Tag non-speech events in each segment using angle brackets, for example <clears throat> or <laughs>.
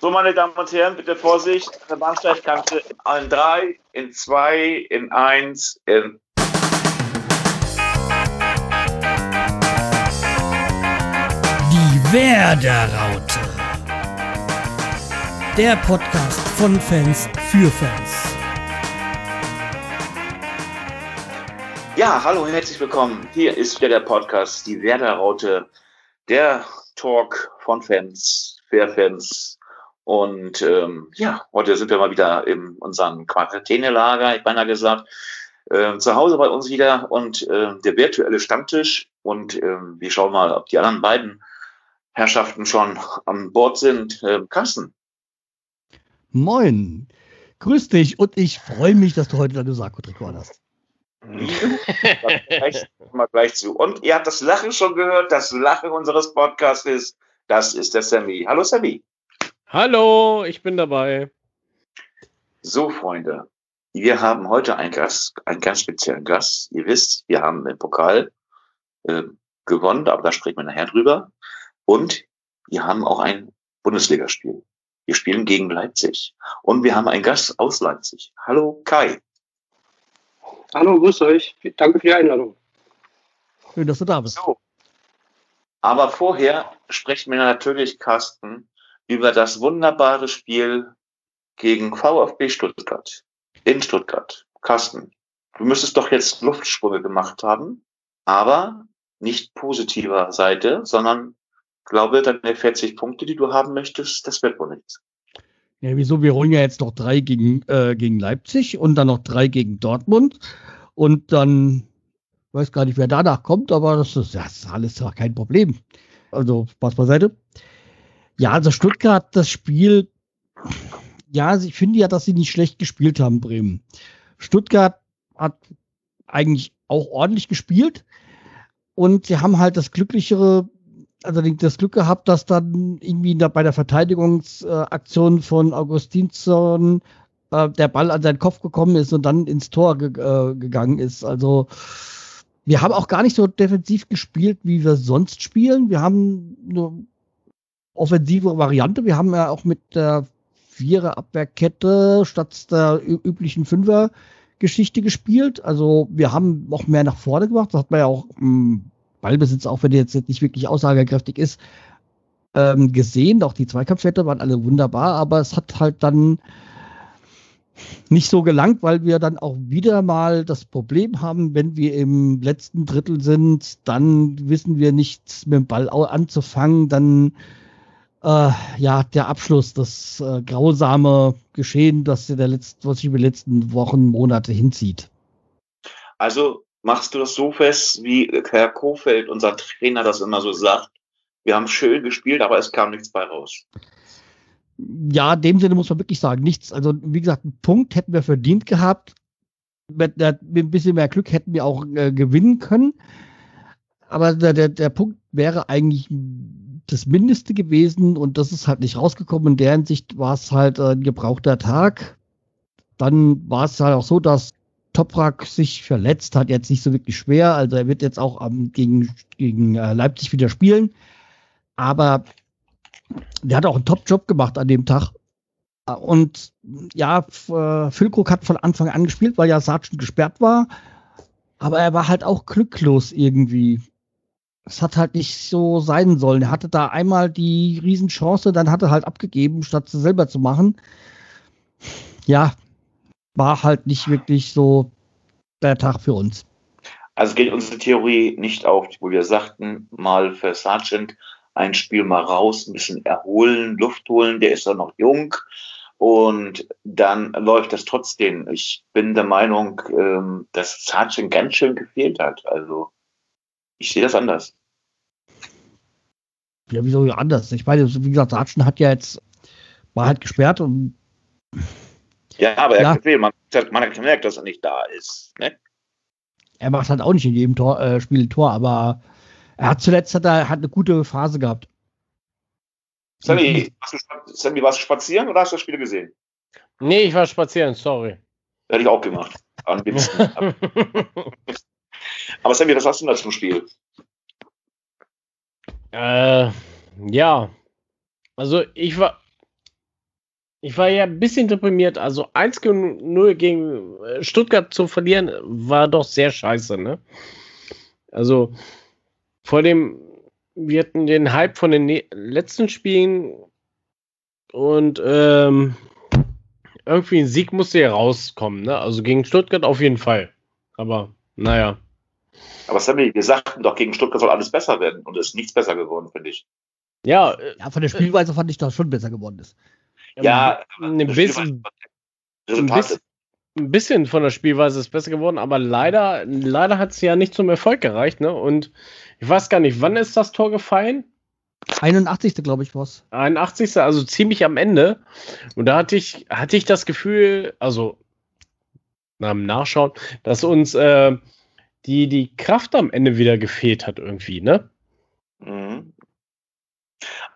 So, meine Damen und Herren, bitte Vorsicht. Der Bahnsteigkante in 3, in 2, in 1, in. Die Werderaute. Der Podcast von Fans für Fans. Ja, hallo und herzlich willkommen. Hier ist wieder der Podcast, die Werderaute, der Talk von Fans, für Fans, und ähm, ja, heute sind wir mal wieder in unserem Quarantänelager, ich beinahe gesagt, äh, zu Hause bei uns wieder und äh, der virtuelle Stammtisch. Und äh, wir schauen mal, ob die anderen beiden Herrschaften schon an Bord sind. Äh, Carsten. Moin. Grüß dich und ich freue mich, dass du heute deine Sakko-Trikot hast. mal gleich zu. Und ihr habt das Lachen schon gehört, das Lachen unseres Podcasts ist, das ist der Sammy. Hallo Sammy. Hallo, ich bin dabei. So, Freunde, wir haben heute einen Gast, einen ganz speziellen Gast. Ihr wisst, wir haben den Pokal äh, gewonnen, aber da sprechen wir nachher drüber. Und wir haben auch ein Bundesligaspiel. Wir spielen gegen Leipzig. Und wir haben einen Gast aus Leipzig. Hallo Kai. Hallo, grüß euch. Danke für die Einladung. Schön, dass du da bist. So. Aber vorher sprechen wir natürlich, Carsten, über das wunderbare Spiel gegen VfB Stuttgart in Stuttgart. Carsten, du müsstest doch jetzt Luftsprünge gemacht haben, aber nicht positiver Seite, sondern glaube, deine 40 Punkte, die du haben möchtest, das wird wohl nichts. Ja, wieso? Wir holen ja jetzt noch drei gegen, äh, gegen Leipzig und dann noch drei gegen Dortmund. Und dann weiß gar nicht, wer danach kommt, aber das ist, das ist alles kein Problem. Also Spaß beiseite. Ja, also Stuttgart, das Spiel, ja, ich finde ja, dass sie nicht schlecht gespielt haben, Bremen. Stuttgart hat eigentlich auch ordentlich gespielt und sie haben halt das glücklichere, also das Glück gehabt, dass dann irgendwie bei der Verteidigungsaktion von Augustinsson äh, der Ball an seinen Kopf gekommen ist und dann ins Tor ge äh, gegangen ist. Also wir haben auch gar nicht so defensiv gespielt, wie wir sonst spielen. Wir haben nur offensive Variante. Wir haben ja auch mit der Vierer Abwehrkette statt der üblichen Fünfer Geschichte gespielt. Also wir haben noch mehr nach vorne gemacht. Das hat man ja auch im hm, Ballbesitz, auch wenn der jetzt nicht wirklich aussagekräftig ist, ähm, gesehen. Auch die Zweikampfwerte waren alle wunderbar, aber es hat halt dann nicht so gelangt, weil wir dann auch wieder mal das Problem haben, wenn wir im letzten Drittel sind, dann wissen wir nichts mit dem Ball anzufangen, dann äh, ja, der Abschluss, das äh, grausame Geschehen, das der letzten, was sich über die letzten Wochen, Monate hinzieht. Also machst du das so fest, wie Herr Kofeld, unser Trainer, das immer so sagt. Wir haben schön gespielt, aber es kam nichts bei raus. Ja, in dem Sinne muss man wirklich sagen, nichts. Also, wie gesagt, einen Punkt hätten wir verdient gehabt. Mit, mit ein bisschen mehr Glück hätten wir auch äh, gewinnen können. Aber der, der, der Punkt wäre eigentlich das Mindeste gewesen und das ist halt nicht rausgekommen. In der Hinsicht war es halt äh, ein gebrauchter Tag. Dann war es halt auch so, dass Toprak sich verletzt hat, jetzt nicht so wirklich schwer. Also er wird jetzt auch ähm, gegen, gegen äh, Leipzig wieder spielen. Aber der hat auch einen Top-Job gemacht an dem Tag. Und ja, äh, Füllkrug hat von Anfang an gespielt, weil ja Sargent gesperrt war. Aber er war halt auch glücklos irgendwie es hat halt nicht so sein sollen. Er hatte da einmal die Riesenchance, dann hat er halt abgegeben, statt sie selber zu machen. Ja, war halt nicht wirklich so der Tag für uns. Also geht unsere Theorie nicht auf, wo wir sagten, mal für Sargent ein Spiel mal raus, ein bisschen erholen, Luft holen, der ist ja noch jung und dann läuft das trotzdem. Ich bin der Meinung, ähm, dass Sargent ganz schön gefehlt hat. Also ich sehe das anders. Ja, wieso anders? Ich meine, wie gesagt, Ratschen hat ja jetzt, war halt gesperrt und. Ja, aber er ja. gefehlt. Man, man hat gemerkt, dass er nicht da ist. Ne? Er macht halt auch nicht in jedem Tor, äh, Spiel ein Tor, aber er hat zuletzt hat er, hat eine gute Phase gehabt. Sammy, warst du, Sammy, warst du spazieren oder hast du das Spiel gesehen? Nee, ich war spazieren, sorry. Hätte ich auch gemacht. <laughs> aber Sammy, was hast du denn da zum Spiel? Äh, ja. Also ich war, ich war ja ein bisschen deprimiert. Also 1-0 gegen äh, Stuttgart zu verlieren, war doch sehr scheiße, ne? Also vor dem, wir hatten den Hype von den ne letzten Spielen und ähm, irgendwie ein Sieg musste ja rauskommen, ne? Also gegen Stuttgart auf jeden Fall. Aber naja. Aber haben wir gesagt? Doch gegen Stuttgart soll alles besser werden und es ist nichts besser geworden, finde ich. Ja, äh, ja, von der Spielweise fand ich, dass schon besser geworden ist. Ja, ein bisschen, ein bisschen, ein bisschen von der Spielweise ist besser geworden, aber leider, leider hat es ja nicht zum Erfolg gereicht, ne? Und ich weiß gar nicht, wann ist das Tor gefallen? 81. glaube ich, was. 81. Also ziemlich am Ende. Und da hatte ich, hatte ich das Gefühl, also nach dem Nachschauen, dass uns äh, die, die Kraft am Ende wieder gefehlt hat, irgendwie, ne? Mhm.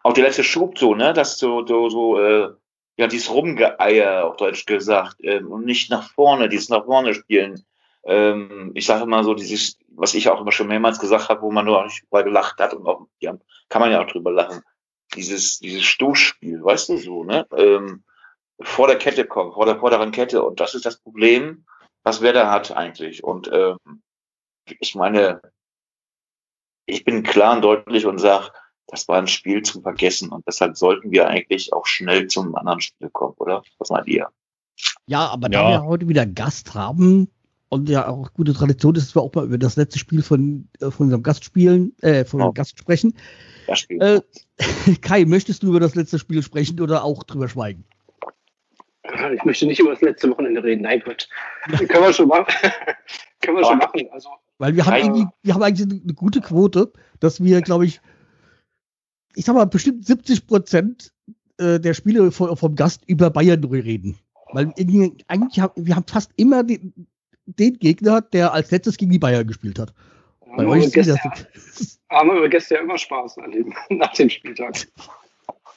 Auch der letzte Schub so, ne? Dass so, so, so äh, ja, dieses Rumgeeier, auf Deutsch gesagt, ähm, und nicht nach vorne, dieses nach vorne spielen. Ähm, ich sage immer so, dieses, was ich auch immer schon mehrmals gesagt habe, wo man nur mal gelacht hat und auch, ja, kann man ja auch drüber lachen. Dieses, dieses Stoßspiel, weißt du so, ne? Ähm, vor der Kette kommen, vor der vorderen Kette. Und das ist das Problem, was wer da hat eigentlich. Und ähm, ich meine, ich bin klar und deutlich und sage, das war ein Spiel zum Vergessen und deshalb sollten wir eigentlich auch schnell zum anderen Spiel kommen, oder? Was meint ihr? Ja, aber ja. da wir heute wieder Gast haben und ja auch gute Tradition ist, dass wir auch mal über das letzte Spiel von, äh, von unserem Gast spielen, äh, von oh. Gast sprechen. Äh, <laughs> Kai, möchtest du über das letzte Spiel sprechen oder auch drüber schweigen? Ich möchte nicht über das letzte Wochenende reden. Nein, Gott. können wir schon machen. <laughs> können wir schon machen. Also, Weil wir haben, irgendwie, wir haben eigentlich eine gute Quote, dass wir, glaube ich, ich sag mal, bestimmt 70 Prozent äh, der Spiele vom Gast über Bayern reden. Weil eigentlich haben wir haben fast immer den, den, Gegner, der als letztes gegen die Bayern gespielt hat. Bei euch Gäste, das <laughs> haben wir Gäste ja immer Spaß an dem, <laughs> nach dem Spieltag.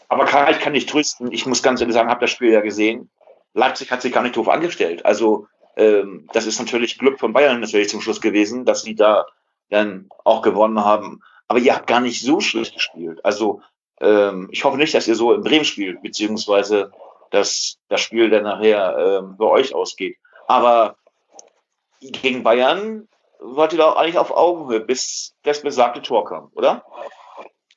Aber Karl, ich kann nicht trösten. Ich muss ganz ehrlich sagen, habe das Spiel ja gesehen. Leipzig hat sich gar nicht doof angestellt. Also ähm, das ist natürlich Glück von Bayern natürlich zum Schluss gewesen, dass sie da dann auch gewonnen haben. Aber ihr habt gar nicht so schlecht gespielt. Also ähm, ich hoffe nicht, dass ihr so in Bremen spielt, beziehungsweise dass das Spiel dann nachher ähm, bei euch ausgeht. Aber gegen Bayern wart ihr doch eigentlich auf Augenhöhe, bis das besagte Tor kam, oder?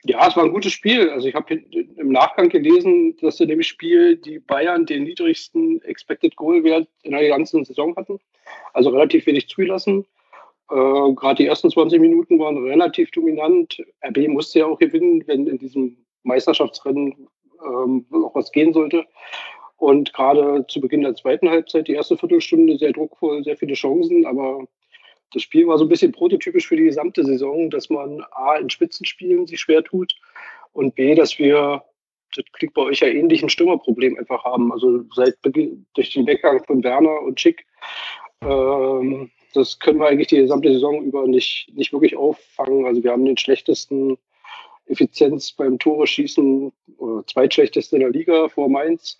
Ja, es war ein gutes Spiel. Also ich habe im Nachgang gelesen, dass in dem Spiel die Bayern den niedrigsten Expected Goal Wert in der ganzen Saison hatten. Also relativ wenig zugelassen. Äh, Gerade die ersten 20 Minuten waren relativ dominant. RB musste ja auch gewinnen, wenn in diesem Meisterschaftsrennen ähm, auch was gehen sollte. Und gerade zu Beginn der zweiten Halbzeit, die erste Viertelstunde, sehr druckvoll, sehr viele Chancen, aber das Spiel war so ein bisschen prototypisch für die gesamte Saison, dass man A in Spitzenspielen sich schwer tut und B, dass wir, das klingt bei euch ja ähnlich, ein Stürmerproblem einfach haben. Also seit Beginn, durch den Weggang von Werner und Schick ähm, das können wir eigentlich die gesamte Saison über nicht, nicht wirklich auffangen. Also wir haben den schlechtesten Effizienz beim Tore schießen oder zweitschlechteste in der Liga vor Mainz.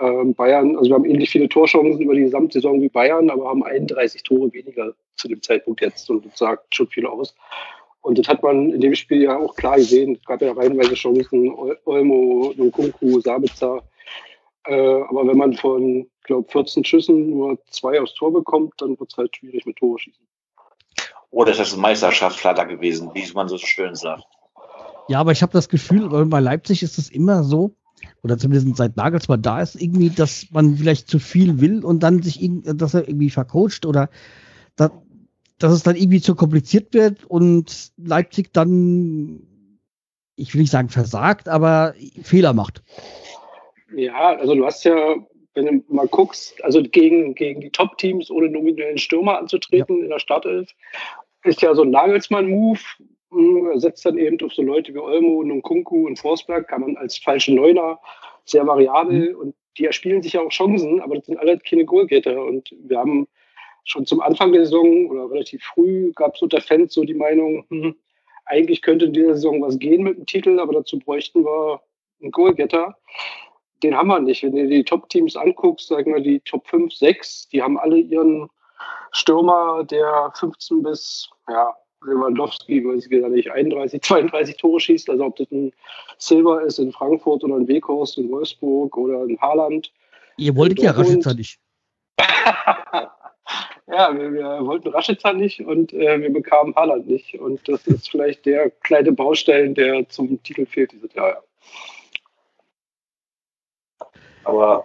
Ähm, Bayern, also wir haben ähnlich viele Torchancen über die Gesamtsaison wie Bayern, aber haben 31 Tore weniger zu dem Zeitpunkt jetzt und das sagt schon viel aus. Und das hat man in dem Spiel ja auch klar gesehen. Es gab ja reihenweise Chancen, Olmo, Nkunku, Sabitzer. Äh, aber wenn man von glaube, 14 Schüssen nur zwei aufs Tor bekommt, dann wird es halt schwierig mit Tore schießen. Oder ist das ein Meisterschaftsflatter gewesen, wie man so schön sagt? Ja, aber ich habe das Gefühl, bei Leipzig ist es immer so, oder zumindest seit Nagelsmann da ist, irgendwie, dass man vielleicht zu viel will und dann sich, dass er irgendwie vercoacht oder dass, dass es dann irgendwie zu kompliziert wird und Leipzig dann, ich will nicht sagen versagt, aber Fehler macht. Ja, also du hast ja wenn du mal guckst, also gegen, gegen die Top-Teams ohne nominellen Stürmer anzutreten ja. in der Startelf, ist ja so ein Nagelsmann-Move. Er setzt dann eben auf so Leute wie Olmo und Kunku und Forsberg, kann man als falsche Neuner sehr variabel mhm. und die erspielen sich ja auch Chancen, aber das sind alle keine Goalgetter. Und wir haben schon zum Anfang der Saison oder relativ früh gab es unter Fans so die Meinung, hm, eigentlich könnte in dieser Saison was gehen mit dem Titel, aber dazu bräuchten wir einen Goalgetter den haben wir nicht. Wenn du die Top-Teams anguckst, sagen wir die Top 5, 6, die haben alle ihren Stürmer, der 15 bis ja, Lewandowski, weiß ich gar nicht, 31, 32 Tore schießt. Also ob das ein Silver ist in Frankfurt oder ein Weghorst in Wolfsburg oder ein Haaland. Ihr wolltet ja Rashica nicht. <laughs> ja, wir, wir, wollten Rashica nicht und äh, wir bekamen Haaland nicht. Und das ist vielleicht der kleine Baustein, der zum Titel fehlt dieses Jahr. Aber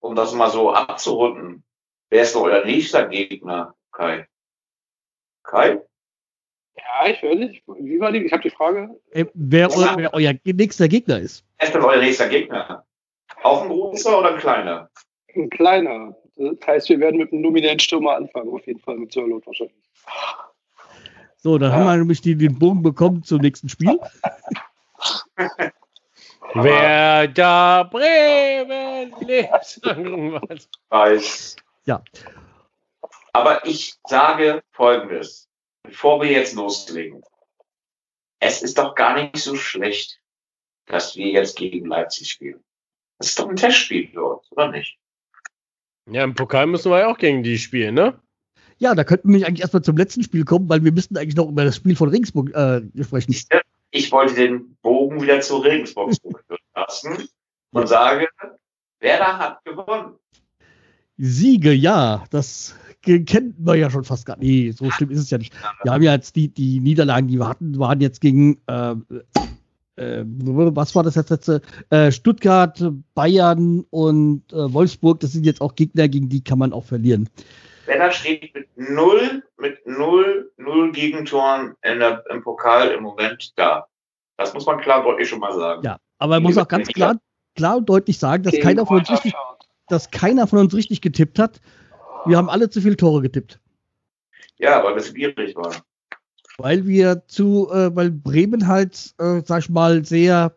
um das mal so abzurunden, wer ist denn euer nächster Gegner, Kai? Kai? Ja, ich höre nicht. Wie war die? Ich habe die Frage. Äh, wer, ja. wer euer nächster Gegner ist. Wer ist denn euer nächster Gegner? Auch ein großer oder ein kleiner? Ein kleiner. Das heißt, wir werden mit einem nominellen Stürmer anfangen, auf jeden Fall mit Sörlot wahrscheinlich. So, dann ja. haben wir nämlich die, den Bogen bekommen zum nächsten Spiel. <laughs> Wer da Bremen lebt. Weiß. Ja. Aber ich sage Folgendes, bevor wir jetzt loslegen. Es ist doch gar nicht so schlecht, dass wir jetzt gegen Leipzig spielen. Das ist doch ein Testspiel für uns, oder nicht? Ja, im Pokal müssen wir ja auch gegen die spielen, ne? Ja, da könnten wir eigentlich erstmal zum letzten Spiel kommen, weil wir müssten eigentlich noch über das Spiel von Regensburg äh, sprechen. Ich wollte den Bogen wieder zu Regensburg lassen und sage, wer da hat gewonnen. Siege, ja, das kennen wir ja schon fast gar nicht. Nee, so schlimm ist es ja nicht. Wir haben ja jetzt die, die Niederlagen, die wir hatten, waren jetzt gegen äh, äh, was war das jetzt letzte? Äh, Stuttgart, Bayern und äh, Wolfsburg, das sind jetzt auch Gegner, gegen die kann man auch verlieren. Werder steht mit null, mit null, null Gegentoren der, im Pokal im Moment da. Das muss man klar deutlich schon mal sagen. Ja, aber man muss auch ganz klar, klar und deutlich sagen, dass keiner, von uns richtig, dass keiner von uns richtig getippt hat. Wir haben alle zu viele Tore getippt. Ja, weil das schwierig war weil wir zu, äh, weil Bremen halt, äh, sag ich mal, sehr,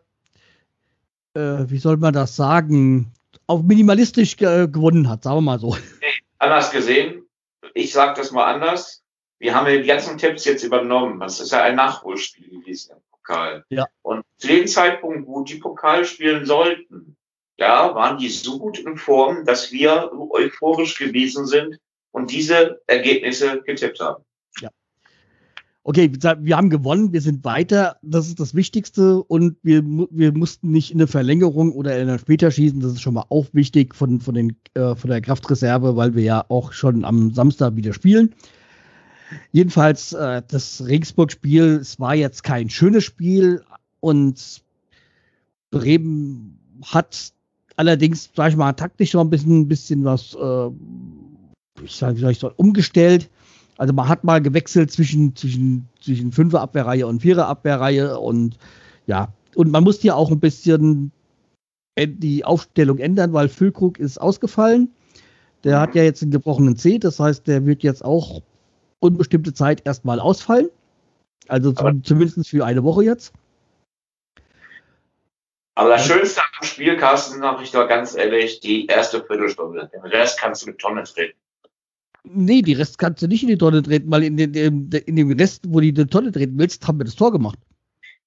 äh, wie soll man das sagen, auf minimalistisch ge gewonnen hat, sagen wir mal so. <laughs> Nee, anders gesehen, ich sage das mal anders. Wir haben ja die ganzen Tipps jetzt übernommen. Das ist ja ein Nachholspiel gewesen im Pokal. Ja. Und zu dem Zeitpunkt, wo die Pokal spielen sollten, ja, waren die so gut in Form, dass wir euphorisch gewesen sind und diese Ergebnisse getippt haben. Okay, wir haben gewonnen, wir sind weiter, das ist das Wichtigste und wir, wir mussten nicht in eine Verlängerung oder in ein später schießen, das ist schon mal auch wichtig von, von, den, äh, von der Kraftreserve, weil wir ja auch schon am Samstag wieder spielen. Jedenfalls, äh, das Regensburg-Spiel, es war jetzt kein schönes Spiel und Bremen hat allerdings, sag ich mal, taktisch noch ein bisschen, bisschen was, äh, ich sage, wie soll ich sagen, umgestellt also man hat mal gewechselt zwischen, zwischen, zwischen Fünfer Abwehrreihe und Vierer Abwehrreihe und ja, und man muss hier auch ein bisschen die Aufstellung ändern, weil Füllkrug ist ausgefallen. Der hat ja jetzt einen gebrochenen C, das heißt, der wird jetzt auch unbestimmte Zeit erstmal ausfallen. Also zum, zumindest für eine Woche jetzt. Aber das Schönste am Spiel, Carsten, sag ich doch ganz ehrlich, die erste Viertelstunde. Den Rest kannst du mit Tonne treten. Nee, die Rest kannst du nicht in die Tonne treten, weil in, den, in dem Rest, wo du die Tonne treten willst, haben wir das Tor gemacht.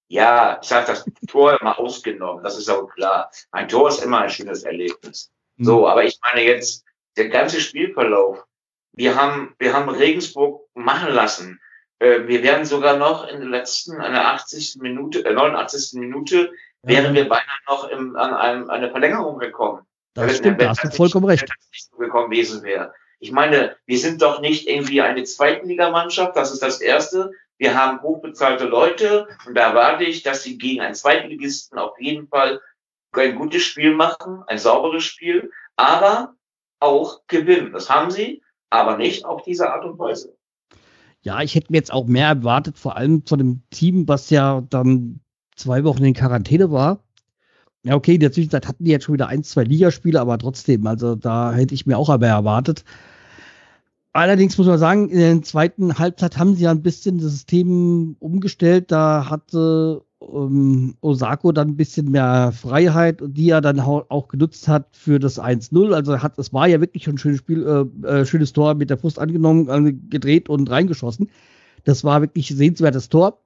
Ja, ich habe das Tor immer ausgenommen, das ist auch klar. Ein Tor ist immer ein schönes Erlebnis. Mhm. So, aber ich meine jetzt, der ganze Spielverlauf, wir haben, wir haben Regensburg machen lassen. Äh, wir werden sogar noch in der letzten, einer 80. Minute, äh, 89. Minute. Wären wir beinahe noch im, an einem, eine Verlängerung gekommen. Das stimmt, da hast du vollkommen recht. Nicht gekommen gewesen wäre. Ich meine, wir sind doch nicht irgendwie eine Zweitligamannschaft, das ist das Erste. Wir haben hochbezahlte Leute und da erwarte ich, dass sie gegen einen Zweitligisten auf jeden Fall ein gutes Spiel machen, ein sauberes Spiel, aber auch gewinnen. Das haben sie, aber nicht auf diese Art und Weise. Ja, ich hätte mir jetzt auch mehr erwartet, vor allem von dem Team, was ja dann zwei Wochen in Quarantäne war. Ja, okay, in der Zwischenzeit hatten die jetzt schon wieder ein, zwei Ligaspiele, aber trotzdem, also da hätte ich mir auch aber erwartet. Allerdings muss man sagen, in der zweiten Halbzeit haben sie ja ein bisschen das System umgestellt. Da hatte ähm, Osako dann ein bisschen mehr Freiheit, die er dann auch genutzt hat für das 1-0. Also hat, es war ja wirklich ein schönes Spiel, äh, äh, schönes Tor mit der Brust angenommen, äh, gedreht und reingeschossen. Das war wirklich sehenswertes Tor.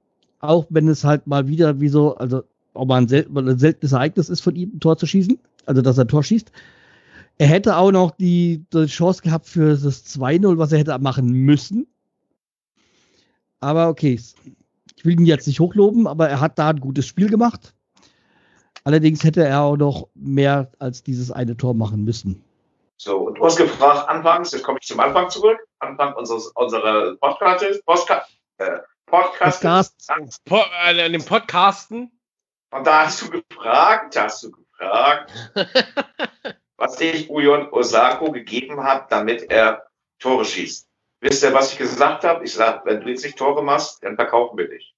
Auch wenn es halt mal wieder wie so, also auch mal ein, sel ein seltenes Ereignis ist von ihm, ein Tor zu schießen. Also dass er ein Tor schießt. Er hätte auch noch die, die Chance gehabt für das 2-0, was er hätte machen müssen. Aber okay, ich will ihn jetzt nicht hochloben, aber er hat da ein gutes Spiel gemacht. Allerdings hätte er auch noch mehr als dieses eine Tor machen müssen. So, und hast gefragt anfangs, jetzt komme ich zum Anfang zurück, Anfang unseres, unserer Podcasts, Postka äh, Podcast. Po äh, dem Podcasten. Und da hast du gefragt, hast du gefragt, <laughs> was ich Ujon Osako gegeben habe, damit er Tore schießt. Wisst ihr, was ich gesagt habe? Ich sage, wenn du jetzt nicht Tore machst, dann verkaufen wir dich.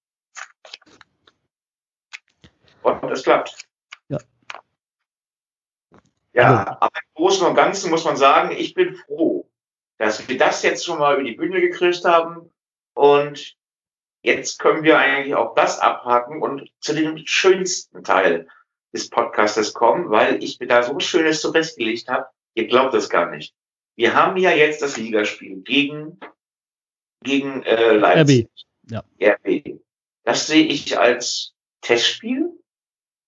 Und es klappt. Ja. Ja, aber im Großen und Ganzen muss man sagen, ich bin froh, dass wir das jetzt schon mal über die Bühne gekriegt haben. Und jetzt können wir eigentlich auch das abhaken und zu dem schönsten Teil des Podcastes kommen, weil ich mir da so Schönes zurechtgelegt habe. Ihr glaubt es gar nicht. Wir haben ja jetzt das Ligaspiel gegen, gegen äh, Leipzig. RB. Ja. RB. Das sehe ich als Testspiel,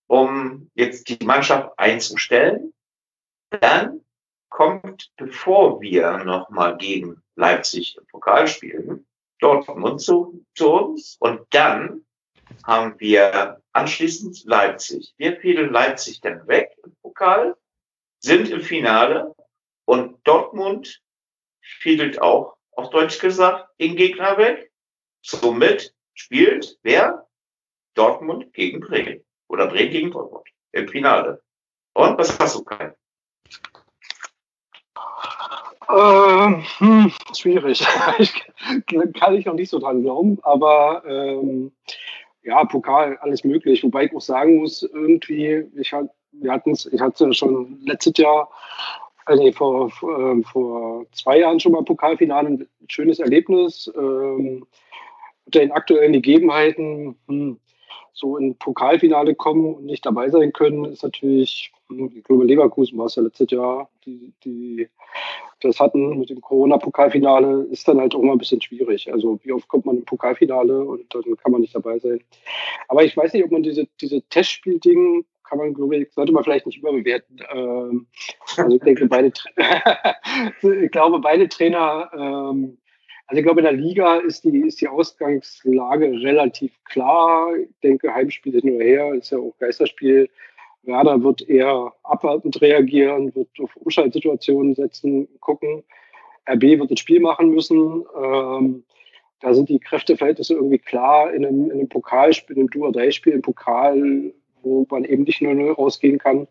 um jetzt die Mannschaft einzustellen. Dann kommt, bevor wir nochmal gegen Leipzig im Pokal spielen, Dortmund zu, zu uns. Und dann haben wir anschließend Leipzig. Wir fielen Leipzig dann weg im Pokal, sind im Finale und Dortmund fiedelt auch, auf Deutsch gesagt, den Gegner weg. Somit spielt wer? Dortmund gegen Bremen. Oder Bremen gegen Dortmund im Finale. Und was hast du, Kai? Äh, hm, schwierig. <laughs> kann ich noch nicht so dran glauben, aber ähm, ja, Pokal, alles möglich. Wobei ich auch sagen muss, irgendwie, ich, hat, wir hatten's, ich hatte schon letztes Jahr, also vor, vor, vor zwei Jahren schon mal Pokalfinale, ein schönes Erlebnis. Ähm, unter den aktuellen Gegebenheiten, hm, so in Pokalfinale kommen und nicht dabei sein können, ist natürlich, hm, ich glaube, Leverkusen war es ja letztes Jahr, die, die das hatten mit dem Corona-Pokalfinale, ist dann halt auch mal ein bisschen schwierig. Also wie oft kommt man im Pokalfinale und dann kann man nicht dabei sein. Aber ich weiß nicht, ob man diese, diese Testspiel-Ding kann man, glaube ich, sollte man vielleicht nicht überbewerten. Ähm, also ich denke, beide, <laughs> ich glaube, beide Trainer, ähm, also ich glaube, in der Liga ist die, ist die Ausgangslage relativ klar. Ich denke, Heimspiel hin oder her, ist ja auch Geisterspiel. Werder wird eher abwartend reagieren, wird auf Umschaltsituationen setzen, gucken. RB wird das Spiel machen müssen. Ähm, da sind die Kräfteverhältnisse irgendwie klar in einem, in einem Pokalspiel, in einem Duo-3-Spiel im Pokal, wo man eben nicht nur 0 rausgehen kann,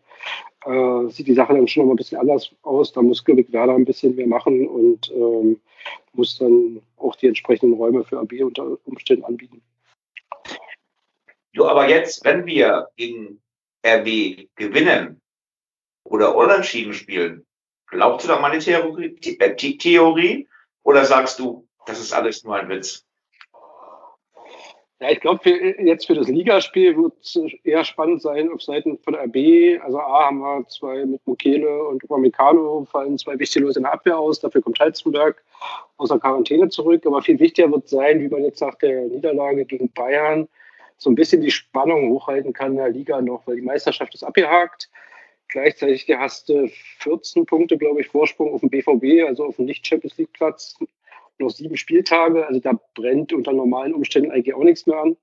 äh, sieht die Sache dann schon noch mal ein bisschen anders aus. Da muss, glaube Werder ein bisschen mehr machen und ähm, muss dann auch die entsprechenden Räume für AB unter Umständen anbieten. Jo, aber jetzt, wenn wir gegen RB gewinnen oder unentschieden spielen, glaubst du da meine Theorie, äh, Theorie oder sagst du, das ist alles nur ein Witz? Ja, ich glaube, jetzt für das Ligaspiel wird es eher spannend sein auf Seiten von RB. Also A haben wir zwei mit Mukele und Upamecano fallen zwei wichtige Leute in der Abwehr aus. Dafür kommt Halzenberg aus der Quarantäne zurück. Aber viel wichtiger wird sein, wie man jetzt nach der Niederlage gegen Bayern so ein bisschen die Spannung hochhalten kann in der Liga noch, weil die Meisterschaft ist abgehakt. Gleichzeitig hast du 14 Punkte, glaube ich, Vorsprung auf dem BVB, also auf dem Nicht-Champions League-Platz. Noch sieben Spieltage, also da brennt unter normalen Umständen eigentlich auch nichts mehr an.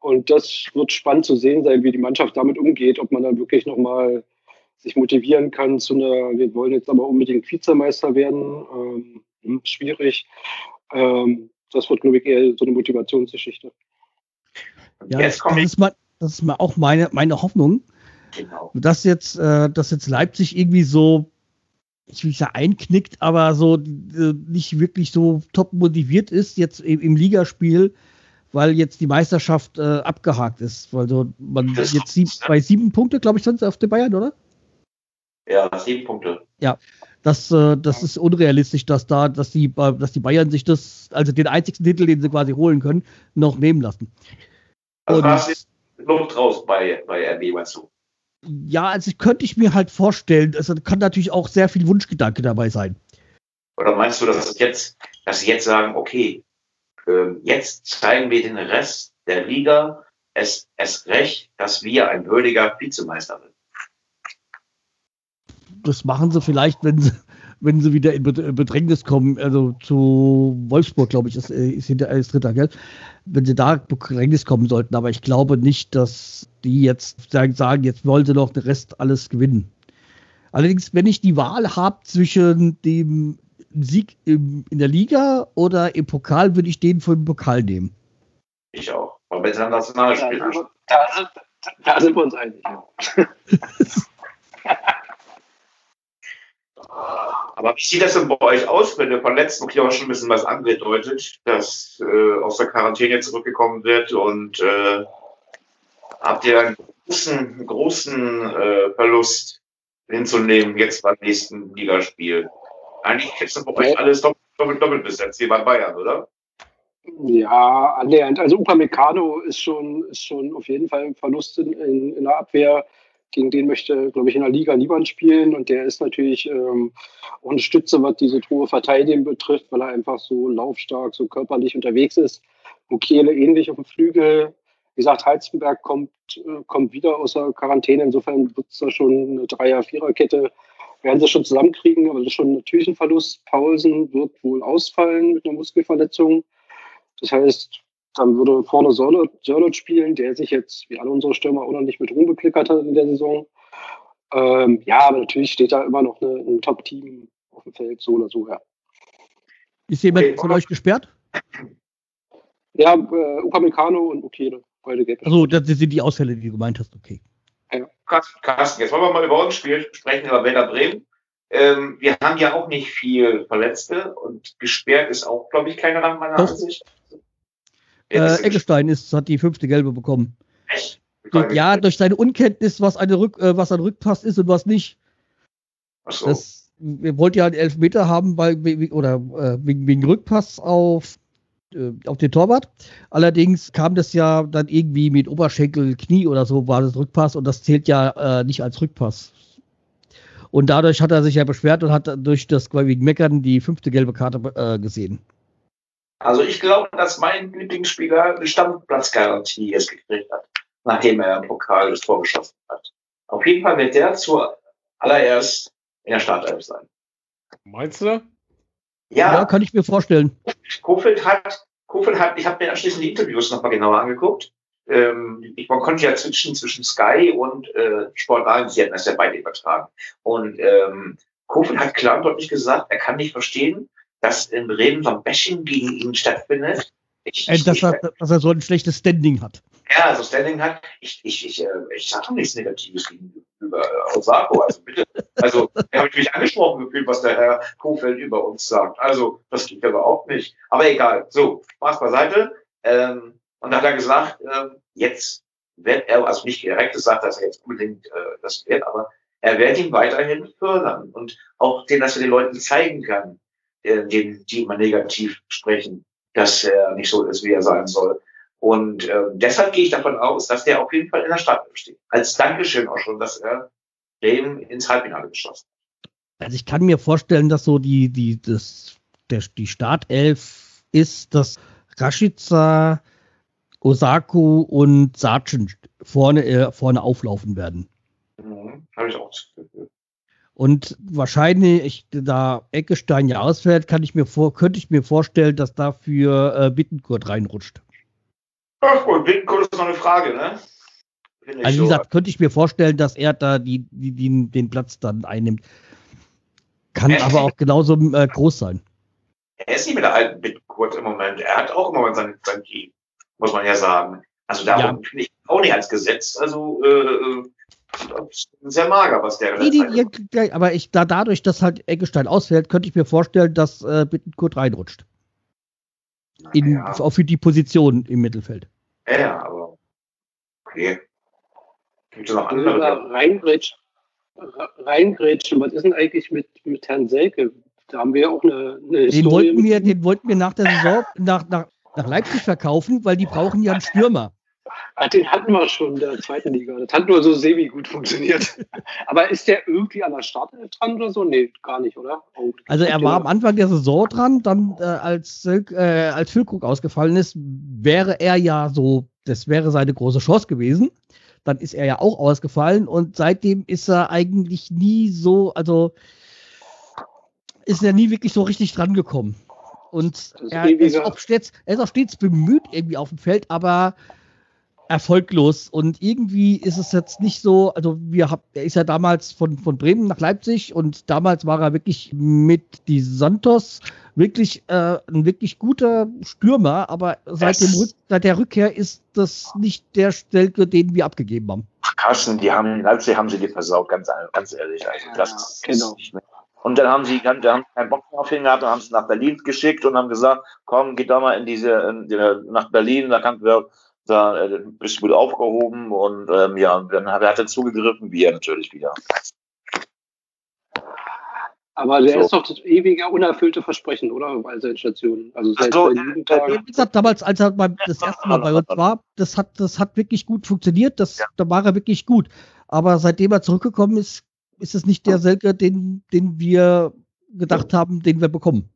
Und das wird spannend zu sehen sein, wie die Mannschaft damit umgeht, ob man dann wirklich nochmal sich motivieren kann zu einer, wir wollen jetzt aber unbedingt Vizemeister werden. Ähm, hm, schwierig. Ähm, das wird, glaube ich, eher so eine Motivationsgeschichte. Ja, jetzt das, ist mal, das ist mal auch meine, meine Hoffnung, genau. dass, jetzt, äh, dass jetzt Leipzig irgendwie so, ich will nicht sagen einknickt, aber so äh, nicht wirklich so top motiviert ist jetzt im, im Ligaspiel, weil jetzt die Meisterschaft äh, abgehakt ist. Also man das jetzt sieb, bei sieben Punkte, glaube ich, sonst auf den Bayern, oder? Ja, sieben Punkte. Ja, das, äh, das ist unrealistisch, dass da, dass die, dass die Bayern sich das, also den einzigen Titel, den sie quasi holen können, noch nehmen lassen. Also war es Luft raus bei, bei RB, du? Ja, also könnte ich mir halt vorstellen, also kann natürlich auch sehr viel Wunschgedanke dabei sein. Oder meinst du, dass jetzt, dass sie jetzt sagen, okay, äh, jetzt zeigen wir den Rest der Liga es, es recht, dass wir ein würdiger Vizemeister sind? Das machen sie vielleicht, wenn sie, wenn sie wieder in Bedrängnis kommen, also zu Wolfsburg, glaube ich, ist, äh, ist hinter ist dritter, gell? Wenn sie da in Bedrängnis kommen sollten. Aber ich glaube nicht, dass die jetzt sagen, jetzt wollen sie noch den Rest alles gewinnen. Allerdings, wenn ich die Wahl habe zwischen dem Sieg im, in der Liga oder im Pokal, würde ich den vom Pokal nehmen. Ich auch. Aber wenn es ein Nationalspiel da, da, da, sind wir uns einig. <laughs> <laughs> Aber wie sieht das denn bei euch aus, wenn der Verletzten, okay, auch schon ein bisschen was angedeutet, dass äh, aus der Quarantäne zurückgekommen wird und äh, habt ihr einen großen, großen äh, Verlust hinzunehmen jetzt beim nächsten Ligaspiel? Eigentlich ist das bei euch alles doppelt, doppelt, doppelt besetzt, hier bei Bayern, oder? Ja, annähernd. Also Upamecano ist schon, ist schon auf jeden Fall ein Verlust in, in, in der Abwehr gegen den möchte, glaube ich, in der Liga niemand spielen. Und der ist natürlich ähm, auch eine Stütze, was diese hohe Verteidigung betrifft, weil er einfach so laufstark, so körperlich unterwegs ist. Mukiele ähnlich auf dem Flügel. Wie gesagt, Heizenberg kommt, äh, kommt wieder aus der Quarantäne. Insofern wird es da schon eine Dreier-Vierer-Kette. Werden sie schon zusammenkriegen, aber das ist schon natürlich ein Verlust. Paulsen wird wohl ausfallen mit einer Muskelverletzung. Das heißt, dann würde vorne Sörlot spielen, der sich jetzt, wie alle unsere Stürmer, auch noch nicht mit Ruhm beklickert hat in der Saison. Ähm, ja, aber natürlich steht da immer noch eine, ein Top-Team auf dem Feld, so oder so, ja. Ist jemand okay. von euch gesperrt? Ja, äh, Upamecano und Ukede, beide gelb. Also, das sind die Ausfälle, die du gemeint hast, okay. Ja. Carsten, jetzt wollen wir mal über uns sprechen, über Werder Bremen. Ähm, wir haben ja auch nicht viel Verletzte und gesperrt ist auch, glaube ich, keiner nach meiner Doch. Ansicht. Äh, Eggestein ist, hat die fünfte Gelbe bekommen. Echt? Ja, durch seine Unkenntnis, was, eine Rück, äh, was ein Rückpass ist und was nicht. Ach so. Das, wir wollten ja einen Elfmeter haben, weil, oder äh, wegen, wegen Rückpass auf, äh, auf den Torwart. Allerdings kam das ja dann irgendwie mit Oberschenkel, Knie oder so, war das Rückpass und das zählt ja äh, nicht als Rückpass. Und dadurch hat er sich ja beschwert und hat durch das Meckern die fünfte gelbe Karte äh, gesehen. Also ich glaube, dass mein Lieblingsspieler eine Stammplatzgarantie jetzt gekriegt hat, nachdem er im Pokal das Tor geschossen hat. Auf jeden Fall wird der zuallererst in der Startelf sein. Meinst du? Ja, ja kann ich mir vorstellen. Kofeld hat, Kofeld hat, ich habe mir anschließend die Interviews nochmal genauer angeguckt. Ähm, ich, man konnte ja zwischen, zwischen Sky und äh, Sport 1, sie hatten das ja beide übertragen. Und ähm, Kofeld hat klar und deutlich gesagt, er kann nicht verstehen, dass in Bremen so ein Bashing gegen ihn stattfindet. Ich, äh, dass, er, dass er so ein schlechtes Standing hat. Ja, so Standing hat. Ich, ich, ich, äh, ich sage doch nichts Negatives gegenüber äh, Osako. Also bitte. Also, er hat mich angesprochen gefühlt, was der Herr Kofeld über uns sagt. Also, das geht aber auch nicht. Aber egal. So, Spaß beiseite. Ähm, und dann hat er gesagt, äh, jetzt wird er, also nicht direkt gesagt, dass er jetzt unbedingt äh, das wird, aber er wird ihn weiterhin fördern und auch den, dass er den Leuten zeigen kann, äh, den, die immer negativ sprechen, dass er nicht so ist, wie er sein soll. Und äh, deshalb gehe ich davon aus, dass der auf jeden Fall in der Stadt steht. Als Dankeschön auch schon, dass er Bremen ins Halbfinale geschossen hat. Also ich kann mir vorstellen, dass so die, die, das, der, die Startelf ist, dass Rashica, Osako und Sargent vorne, äh, vorne auflaufen werden. Mhm, Habe ich auch das Gefühl. Und wahrscheinlich, da Eckestein ja ausfällt, kann ich mir vor, könnte ich mir vorstellen, dass dafür äh, Bittenkurt reinrutscht. Ach gut, Bittenkurt ist noch eine Frage, ne? Also wie gesagt, könnte ich mir vorstellen, dass er da die, die, die den Platz dann einnimmt. Kann er aber auch genauso äh, groß sein. Er ist nicht mit der alten Bittenkurt im Moment. Er hat auch im Moment sein, sein Team, muss man ja sagen. Also darum ja. finde ich auch nicht als Gesetz. Also äh, äh sehr mager, was der. Nee, die, die, aber ich, da dadurch, dass halt Eggestein ausfällt, könnte ich mir vorstellen, dass äh, Bittenkurt reinrutscht. In, ja. Auch für die Position im Mittelfeld. Ja, ja, aber okay. Gibt es noch andere? Reingrätschen. Reingrätschen. Was ist denn eigentlich mit, mit Herrn Selke? Da haben wir ja auch eine, eine den wollten wir, Den wollten wir nach der Saison nach, nach, nach Leipzig verkaufen, weil die brauchen ja einen Stürmer. Den hatten wir schon in der zweiten Liga. Das hat nur so semi gut funktioniert. <laughs> Aber ist der irgendwie an der Startelf dran oder so? Nee, gar nicht, oder? Oh, also er war am Anfang der Saison dran, dann äh, als, äh, als Füllkrug ausgefallen ist, wäre er ja so, das wäre seine große Chance gewesen. Dann ist er ja auch ausgefallen und seitdem ist er eigentlich nie so, also ist er nie wirklich so richtig dran gekommen. Und er, er, ist stets, er ist auch stets bemüht irgendwie auf dem Feld, aber erfolglos. Und irgendwie ist es jetzt nicht so, also wir hab, er ist ja damals von, von Bremen nach Leipzig und damals war er wirklich mit die Santos wirklich äh, ein wirklich guter Stürmer, aber seit, dem Rück, seit der Rückkehr ist das nicht der Stelke, den wir abgegeben haben. Carsten, die haben in Leipzig haben sie die versaut, ganz, ganz ehrlich. Also das ja, genau. Und dann haben sie, dann haben keinen Bock mehr auf ihn gehabt, dann haben sie nach Berlin geschickt und haben gesagt, komm, geh da mal in diese, in, nach Berlin, da kannst du da äh, bist du gut aufgehoben und ähm, ja, dann hat, hat er zugegriffen, wie er natürlich wieder. Aber der so. ist doch das ewige, unerfüllte Versprechen, oder? Bei seinen Stationen. Also seit also, äh, wie gesagt, damals, als er beim, das erste Mal bei uns war, das hat, das hat wirklich gut funktioniert, das, ja. da war er wirklich gut. Aber seitdem er zurückgekommen ist, ist es nicht der Selke, den, den wir gedacht haben, den wir bekommen.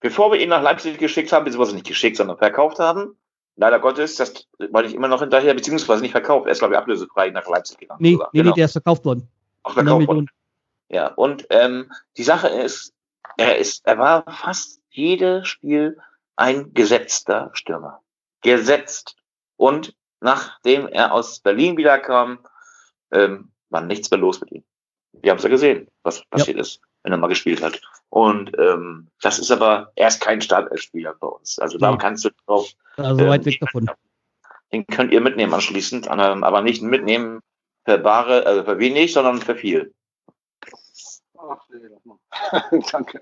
Bevor wir ihn nach Leipzig geschickt haben, beziehungsweise nicht geschickt, sondern verkauft haben, leider Gottes, das war ich immer noch hinterher, beziehungsweise nicht verkauft. Er ist, glaube ich, ablösefrei nach Leipzig gegangen. Nee, nee, genau. nee, der ist verkauft worden. Auch verkauft worden. Ja, und ähm, die Sache ist, er ist, er war fast jedes Spiel ein gesetzter Stürmer. Gesetzt. Und nachdem er aus Berlin wiederkam, ähm, war nichts mehr los mit ihm. Wir haben es ja gesehen, was passiert ja. ist, wenn er mal gespielt hat. Und ähm, das ist aber, er ist kein Startelfspieler bei uns. Also da kannst du drauf. Also weit weg davon. Den könnt ihr mitnehmen anschließend, aber nicht mitnehmen für bare, also für wenig, sondern für viel. Ach nee, nochmal. <laughs> Danke.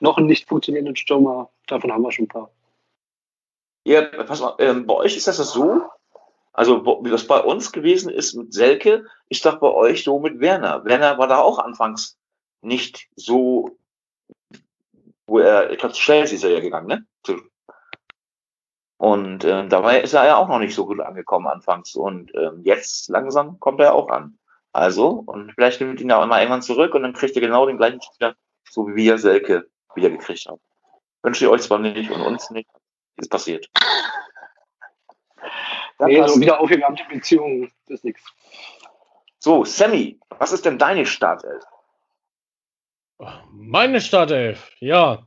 Noch einen nicht funktionierenden Stürmer, davon haben wir schon ein paar. Ja, pass mal, ähm, bei euch ist das so, also wie das bei uns gewesen ist mit Selke, ist doch bei euch so mit Werner. Werner war da auch anfangs nicht so, wo er, ich glaube, zu Chelsea ist er ja gegangen, ne? Und äh, dabei ist er ja auch noch nicht so gut angekommen anfangs. Und ähm, jetzt langsam kommt er auch an. Also, und vielleicht nimmt ihn auch immer irgendwann zurück und dann kriegt ihr genau den gleichen Spieler, so wie wir Selke wieder gekriegt haben. Wünsche ich euch zwar nicht und uns nicht, ist passiert. Nee, so wieder aufgewärmte Beziehungen, das ist nichts. So, Sammy, was ist denn deine Startelf? Meine Startelf, ja.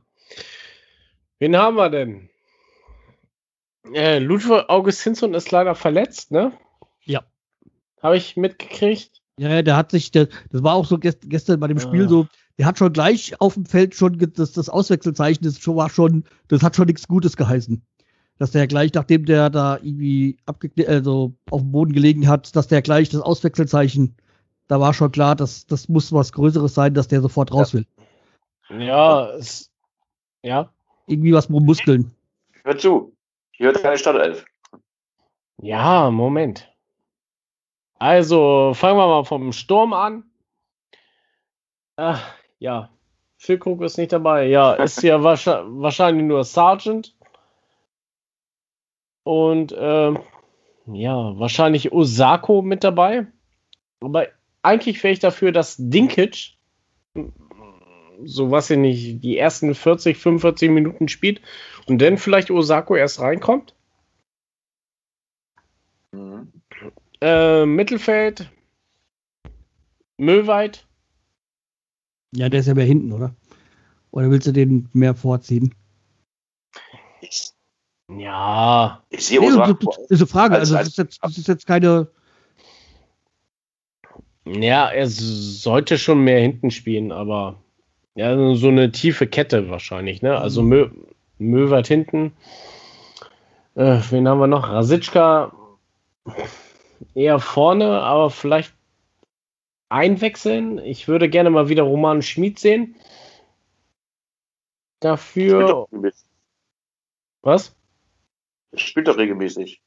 Wen haben wir denn? Äh, Ludwig Augustinsson ist leider verletzt, ne? Ja. Habe ich mitgekriegt. Ja, der hat sich, der, das war auch so gest, gestern bei dem Spiel ah. so, der hat schon gleich auf dem Feld schon das, das Auswechselzeichen, das schon, war schon, das hat schon nichts Gutes geheißen. Dass der gleich, nachdem der da irgendwie abge also auf dem Boden gelegen hat, dass der gleich das Auswechselzeichen, da war schon klar, dass das muss was Größeres sein, dass der sofort raus will. Ja, es, ja. Irgendwie was mit Muskeln. Hör zu, hier hört keine Startelf. Ja, Moment. Also fangen wir mal vom Sturm an. Ach, ja, Füllkrug ist nicht dabei. Ja, ist ja <laughs> wahrscheinlich nur Sergeant. Und äh, ja, wahrscheinlich Osako mit dabei. Aber eigentlich wäre ich dafür, dass Dinkic, so was ich nicht, die ersten 40, 45 Minuten spielt und dann vielleicht Osako erst reinkommt. Mhm. Äh, Mittelfeld. Möweit. Ja, der ist ja mehr hinten, oder? Oder willst du den mehr vorziehen? Ich, ja. Ich sehe nee, das ist eine Frage. Also, das ist, jetzt, das ist jetzt keine. Ja, er sollte schon mehr hinten spielen, aber ja, so eine tiefe Kette wahrscheinlich, ne? Also mhm. Mö, Möwert hinten. Äh, wen haben wir noch? Rasitschka eher vorne, aber vielleicht einwechseln. Ich würde gerne mal wieder Roman Schmid sehen. Dafür. Was? Spielt doch regelmäßig.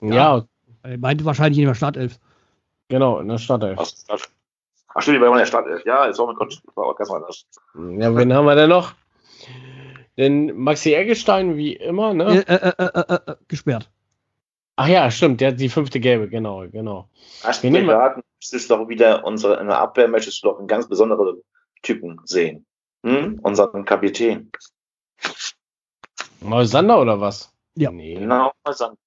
Ja. ja. Er meinte wahrscheinlich in der Startelf. Genau, in der Startelf. Ach, stimmt, die war in der Startelf. Ja, jetzt war mein Gott, war auch ganz anders. Ja, wen haben wir denn noch? Den Maxi Eggestein, wie immer, ne? Äh, äh, äh, äh gesperrt. Ach ja, stimmt, der hat die fünfte gelbe, genau, genau. Hast du geraten, müsstest doch wieder unsere, in der Abwehr möchtest du doch einen ganz besonderen Typen sehen. Hm? Unseren Kapitän. Moisander oder was? Ja. Nee. Genau, Moisander.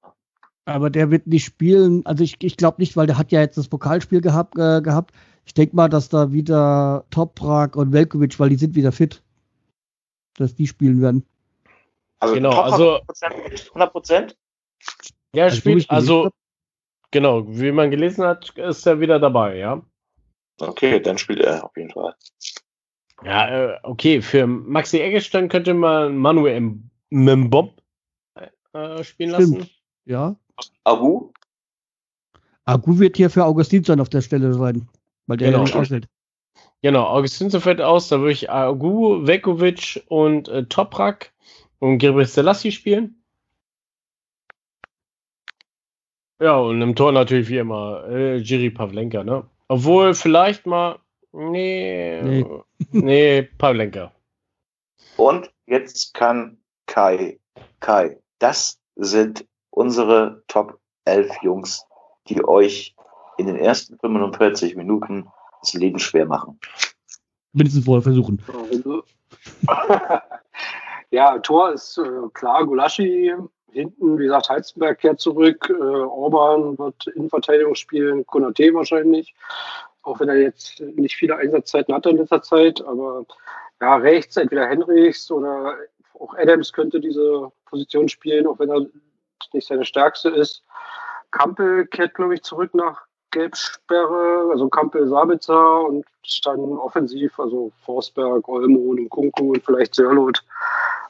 Aber der wird nicht spielen, also ich, ich glaube nicht, weil der hat ja jetzt das Pokalspiel gehabt. Äh, gehabt. Ich denke mal, dass da wieder Toprak und Velkovic, weil die sind wieder fit. dass die spielen werden. Also Genau, Top also- 100 Prozent? Ja, er Also, spielt, also, hab. genau, wie man gelesen hat, ist er wieder dabei, ja. Okay, dann spielt er auf jeden Fall. Ja, äh, okay, für Maxi Eggestein könnte man Manuel Mbomb äh, spielen Stimmt. lassen. Ja. Agu? Agu wird hier für Augustinsson auf der Stelle sein, weil der Genau. ja nicht ausfällt. Genau, Augustinsen fällt aus, da würde ich Agu, Vekovic und äh, Toprak und Gebre Selassie spielen. Ja, und im Tor natürlich wie immer äh, Jiri Pavlenka, ne? Obwohl vielleicht mal. Nee. Nee. <laughs> Nee, Pavlenka. Und jetzt kann Kai. Kai, das sind unsere Top 11 Jungs, die euch in den ersten 45 Minuten das Leben schwer machen. Mindestens vorher versuchen. <laughs> ja, Tor ist äh, klar, Gulaschi. Hinten, wie gesagt, Heizenberg kehrt zurück. Äh, Orban wird Innenverteidigung spielen, Konate wahrscheinlich. Auch wenn er jetzt nicht viele Einsatzzeiten hatte in letzter Zeit. Aber ja, rechts entweder Henrichs oder auch Adams könnte diese Position spielen, auch wenn er nicht seine stärkste ist. Kampel kehrt, glaube ich, zurück nach Gelbsperre, also Kampel Sabitzer und dann offensiv, also Forsberg, Olmo und Kunku und vielleicht Sörlot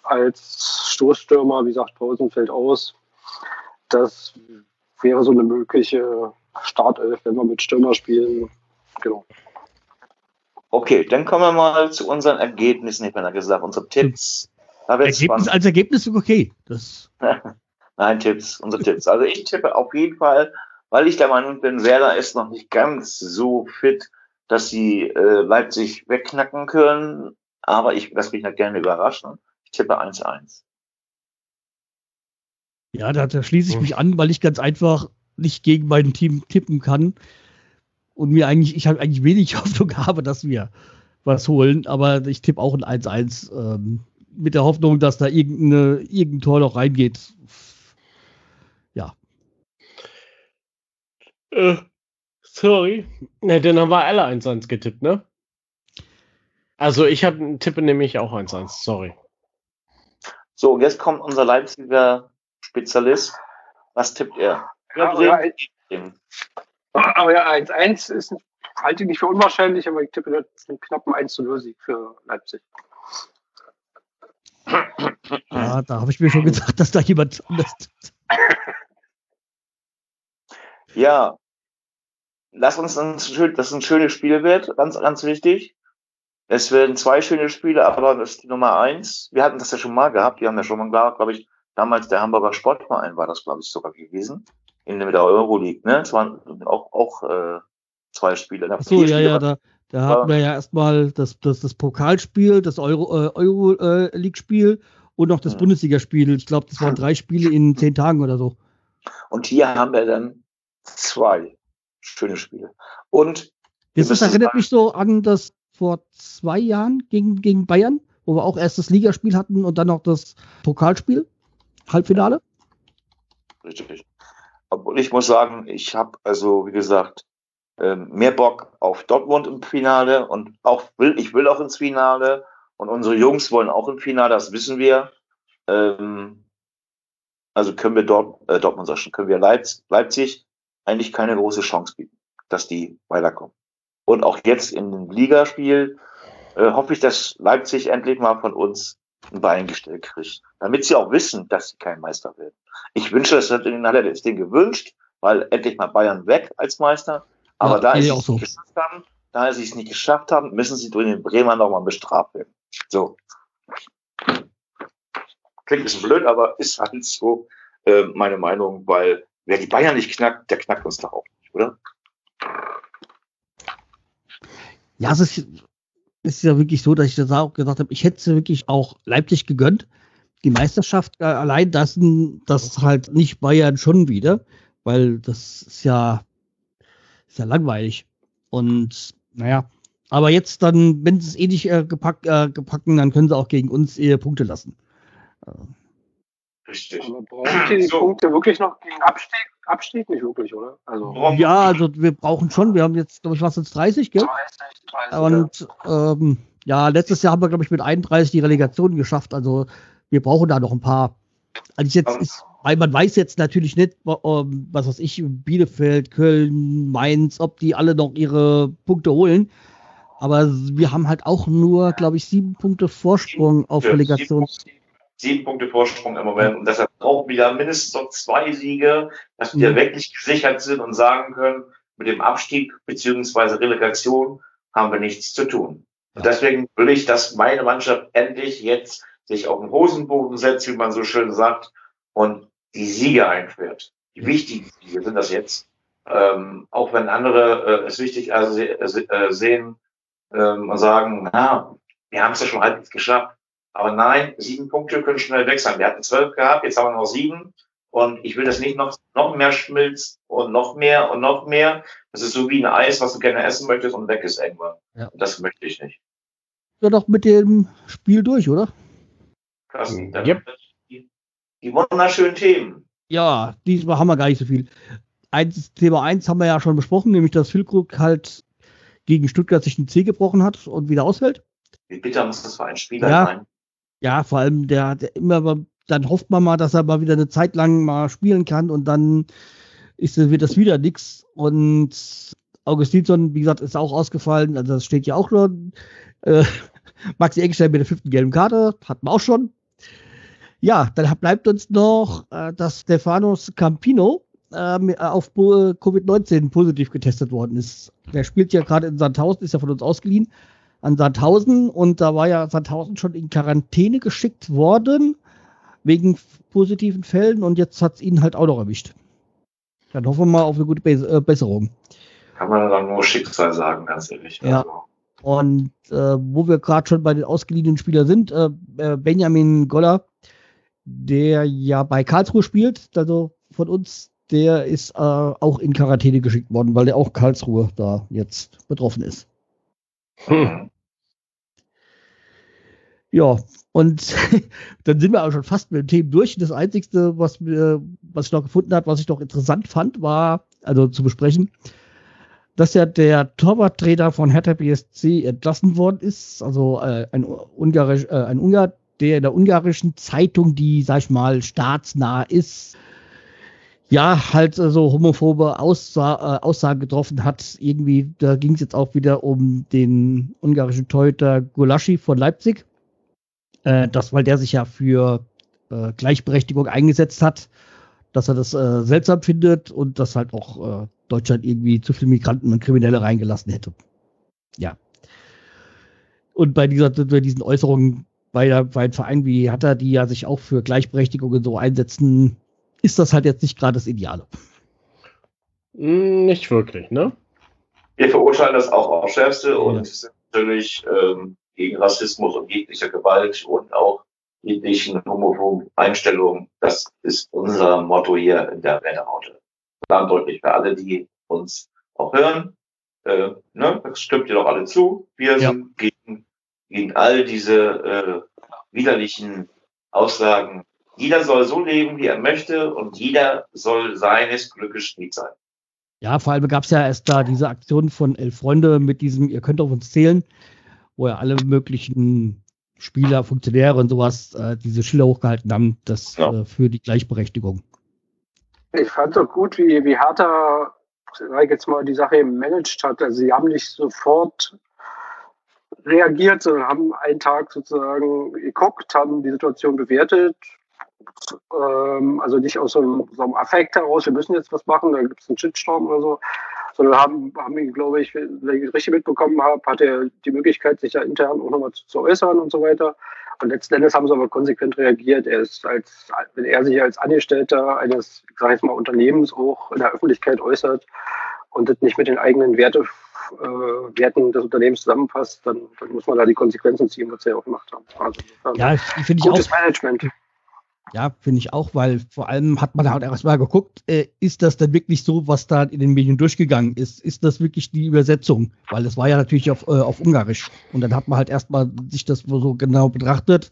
als Stoßstürmer, wie gesagt, Pausen fällt aus. Das wäre so eine mögliche Startelf, wenn wir mit Stürmer spielen. Genau. Okay, dann kommen wir mal zu unseren Ergebnissen, ich habe gesagt, unsere Tipps. Ergebnis spannend. als Ergebnis ist okay. Das, <laughs> Nein, Tipps, unsere Tipps. Also ich tippe auf jeden Fall, weil ich der Meinung bin, Werder ist noch nicht ganz so fit, dass sie äh, Leipzig wegknacken können. Aber ich lasse mich da gerne überraschen. Ich tippe 1-1. ja, da, da schließe ich Hm. mich an, weil ich ganz einfach nicht gegen mein Team tippen kann. Und mir eigentlich, ich habe eigentlich wenig <laughs> Hoffnung habe, dass wir was holen. Aber ich tippe auch ein 1-1 ähm, mit der Hoffnung, dass da irgendeine, irgendein Tor noch reingeht. Äh, sorry. Ne, dann haben wir alle 1-1 getippt, ne? Also ich habe tippe nämlich auch 1-1, sorry. So, und jetzt kommt unser Leipziger Spezialist. Was tippt er? Ja. Aber ja, 1-1 ist halte ich nicht für unwahrscheinlich, aber ich tippe einen knappen 1-0-Sieg für Leipzig. ja da habe ich mir schon gedacht, dass da jemand anders <laughs> tippt. Ja, lass uns dass es ein schönes Spiel wird, ganz, ganz wichtig. Es werden zwei schöne Spiele, aber das ist die Nummer eins. Wir hatten das ja schon mal gehabt, wir haben ja schon mal, glaube ich, damals der Hamburger Sportverein war das, glaube ich, sogar gewesen. In der Euroleague, ne? Es waren auch, auch äh, zwei Spiele. Ach so, ja, ja, da, da hatten wir ja erstmal das, das, das Pokalspiel, das Euro, äh, Euro äh, und noch das Ja. Bundesligaspiel. Ich glaube, das waren drei Spiele in zehn Tagen oder so. Und hier haben wir dann zwei schöne Spiele. Und wir Das, erinnert sagen- mich so an das vor zwei Jahren gegen, gegen Bayern, wo wir auch erst das Ligaspiel hatten und dann noch das Pokalspiel, Halbfinale. Richtig. Obwohl ich muss sagen, ich habe also, wie gesagt, ähm, mehr Bock auf Dortmund im Finale und auch will, ich will auch ins Finale und unsere Jungs wollen auch im Finale, das wissen wir. Ähm, also können wir dort, äh, Dortmund sag ich schon, können wir Leipzig, Leipzig eigentlich keine große Chance bieten, dass die weiterkommen. Und auch jetzt in dem Ligaspiel äh, hoffe ich, dass Leipzig endlich mal von uns ein Bein gestellt kriegt, damit sie auch wissen, dass sie kein Meister werden. Ich wünsche, das hat ihnen alle das Ding gewünscht, weil endlich mal Bayern weg als Meister. Aber Ja, da sie es so. nicht geschafft haben, da sie es nicht geschafft haben, müssen sie durch den Bremer nochmal bestraft werden. So. Klingt ein bisschen blöd, aber ist halt so äh, meine Meinung, weil wer die Bayern nicht knackt, der knackt uns doch auch nicht, oder? Ja, es ist, ist ja wirklich so, dass ich das auch gesagt habe, ich hätte es wirklich auch Leipzig gegönnt. Die Meisterschaft äh, allein das, das halt nicht Bayern schon wieder, weil das ist ja, ist ja langweilig. Und naja, aber jetzt dann, wenn sie es eh nicht äh, gepackt, äh, gepacken, dann können sie auch gegen uns eher Punkte lassen. Richtig. Aber braucht <clears throat> ihr die So. Punkte wirklich noch gegen Abstieg? Abstieg nicht wirklich, oder? Also? Ja, also wir brauchen schon, wir haben jetzt, glaube ich, was jetzt 30, gell? 30, 30. ja. Und ähm, Ja, letztes Jahr haben wir, glaube ich, mit 31 die Relegation geschafft. Also wir brauchen da noch ein paar. Also jetzt ist, weil man weiß jetzt natürlich nicht, ähm, was weiß ich, Bielefeld, Köln, Mainz, ob die alle noch ihre Punkte holen. Aber wir haben halt auch nur, glaube ich, sieben Punkte Vorsprung auf Ja, Relegation. Sieben, sieben Punkte Vorsprung im Moment. Und deshalb brauchen wir mindestens noch zwei Siege, dass wir Mhm. wirklich gesichert sind und sagen können, mit dem Abstieg beziehungsweise Relegation haben wir nichts zu tun. Und Ja. deswegen will ich, dass meine Mannschaft endlich jetzt sich auf den Hosenboden setzt, wie man so schön sagt, und die Siege einführt. Die wichtigen Siege sind das jetzt. Ähm, auch wenn andere äh, es wichtig se- äh, sehen ähm, und sagen, na, wir haben es ja schon halbwegs geschafft. Aber nein, sieben Punkte können schnell weg sein. Wir hatten zwölf gehabt, jetzt haben wir noch sieben. Und ich will das nicht noch, noch mehr schmilzt und noch mehr und noch mehr. Das ist so wie ein Eis, was du gerne essen möchtest und weg ist irgendwann. Ja. Und das möchte ich nicht. Ja, doch mit dem Spiel durch, oder? Carsten, dann Yep. die, die wunderschönen Themen. Ja, diesmal haben wir gar nicht so viel. Eins, Thema 1 haben wir ja schon besprochen, nämlich dass Füllkrug halt gegen Stuttgart sich den Zeh gebrochen hat und wieder ausfällt. Wie bitter muss das für einen Spieler Ja. sein? Ja, vor allem der, der immer, dann hofft man mal, dass er mal wieder eine Zeit lang mal spielen kann und dann ist, wird das wieder nix. Und Augustinsson, wie gesagt, ist auch ausgefallen. Also das steht ja auch schon. Äh, <laughs> Maxi Eggestein mit der fünften gelben Karte, hatten wir auch schon. Ja, dann bleibt uns noch, äh, dass Stefanos Campino ähm, auf Po- Covid-19 positiv getestet worden ist. Der spielt ja gerade in Sandhausen, ist ja von uns ausgeliehen an Sandhausen und da war ja Sandhausen schon in Quarantäne geschickt worden wegen positiven Fällen und jetzt hat es ihn halt auch noch erwischt. Dann hoffen wir mal auf eine gute Bes äh, Besserung. Kann man dann nur Schicksal sagen, ganz ehrlich. Ja. Also, Und äh, wo wir gerade schon bei den ausgeliehenen Spielern sind, äh, äh, Benjamin Goller, der ja bei Karlsruhe spielt, also von uns, der ist äh, auch in Quarantäne geschickt worden, weil der auch Karlsruhe da jetzt betroffen ist. Mhm. Ja, und <laughs> dann sind wir auch schon fast mit den Themen durch. Das Einzige, was, was ich noch gefunden habe, was ich noch interessant fand, war, also zu besprechen, dass ja der Torwarttrainer von Hertha BSC entlassen worden ist. Also äh, ein, Ungarisch, äh, ein Ungar, der in der ungarischen Zeitung, die, sag ich mal, staatsnah ist, ja, halt äh, so homophobe Aussa äh, Aussagen getroffen hat. Irgendwie, da ging es jetzt auch wieder um den ungarischen Torhüter Gulaschi von Leipzig. Äh, das, weil der sich ja für äh, Gleichberechtigung eingesetzt hat, dass er das äh, seltsam findet und dass halt auch äh, Deutschland irgendwie zu viele Migranten und Kriminelle reingelassen hätte. Ja. Und bei, dieser, bei diesen Äußerungen bei, bei einem Verein wie Hatter, die ja sich auch für Gleichberechtigung und so einsetzen, ist das halt jetzt nicht gerade das Ideale. Hm, Nicht wirklich, ne? Wir verurteilen das auch aufs Schärfste Ja. und sind natürlich ähm, gegen Rassismus und jegliche Gewalt und auch jeglichen homophoben Einstellungen. Das ist unser Motto hier in der Wetterhaute. Dann deutlich für alle, die uns auch hören. Äh, ne, das stimmt ihr doch alle zu. Wir Ja. sind gegen, gegen all diese äh, widerlichen Aussagen. Jeder soll so leben, wie er möchte und jeder soll seines Glückes Schmied sein. Ja, vor allem gab es ja erst da diese Aktion von Elf Freunde mit diesem, ihr könnt auf uns zählen, wo ja alle möglichen Spieler, Funktionäre und sowas äh, diese Schilder hochgehalten haben, das Ja. äh, für die Gleichberechtigung. Ich fand auch gut, wie, wie Hertha, jetzt mal, die Sache managed hat. Also sie haben nicht sofort reagiert, sondern haben einen Tag sozusagen geguckt, haben die Situation bewertet. Ähm, also nicht aus so einem, so einem Affekt heraus, wir müssen jetzt was machen, da gibt es einen Shitstorm oder so, sondern haben, haben ihn, glaube ich, wenn ich es richtig mitbekommen habe, hat er die Möglichkeit, sich ja intern auch nochmal zu, zu äußern und so weiter. Und letzten Endes haben sie aber konsequent reagiert. Er ist als, wenn er sich als Angestellter eines, ich sage jetzt mal, Unternehmens auch in der Öffentlichkeit äußert und das nicht mit den eigenen Werte, äh, Werten des Unternehmens zusammenpasst, dann, dann muss man da die Konsequenzen ziehen, was sie ja auch gemacht haben. Also, Ja, finde ich auch. gutes Management. Ja, finde ich auch, weil vor allem hat man halt erstmal geguckt, äh, ist das denn wirklich so, was da in den Medien durchgegangen ist? Ist das wirklich die Übersetzung? Weil es war ja natürlich auf, äh, auf Ungarisch. Und dann hat man halt erstmal sich das so genau betrachtet.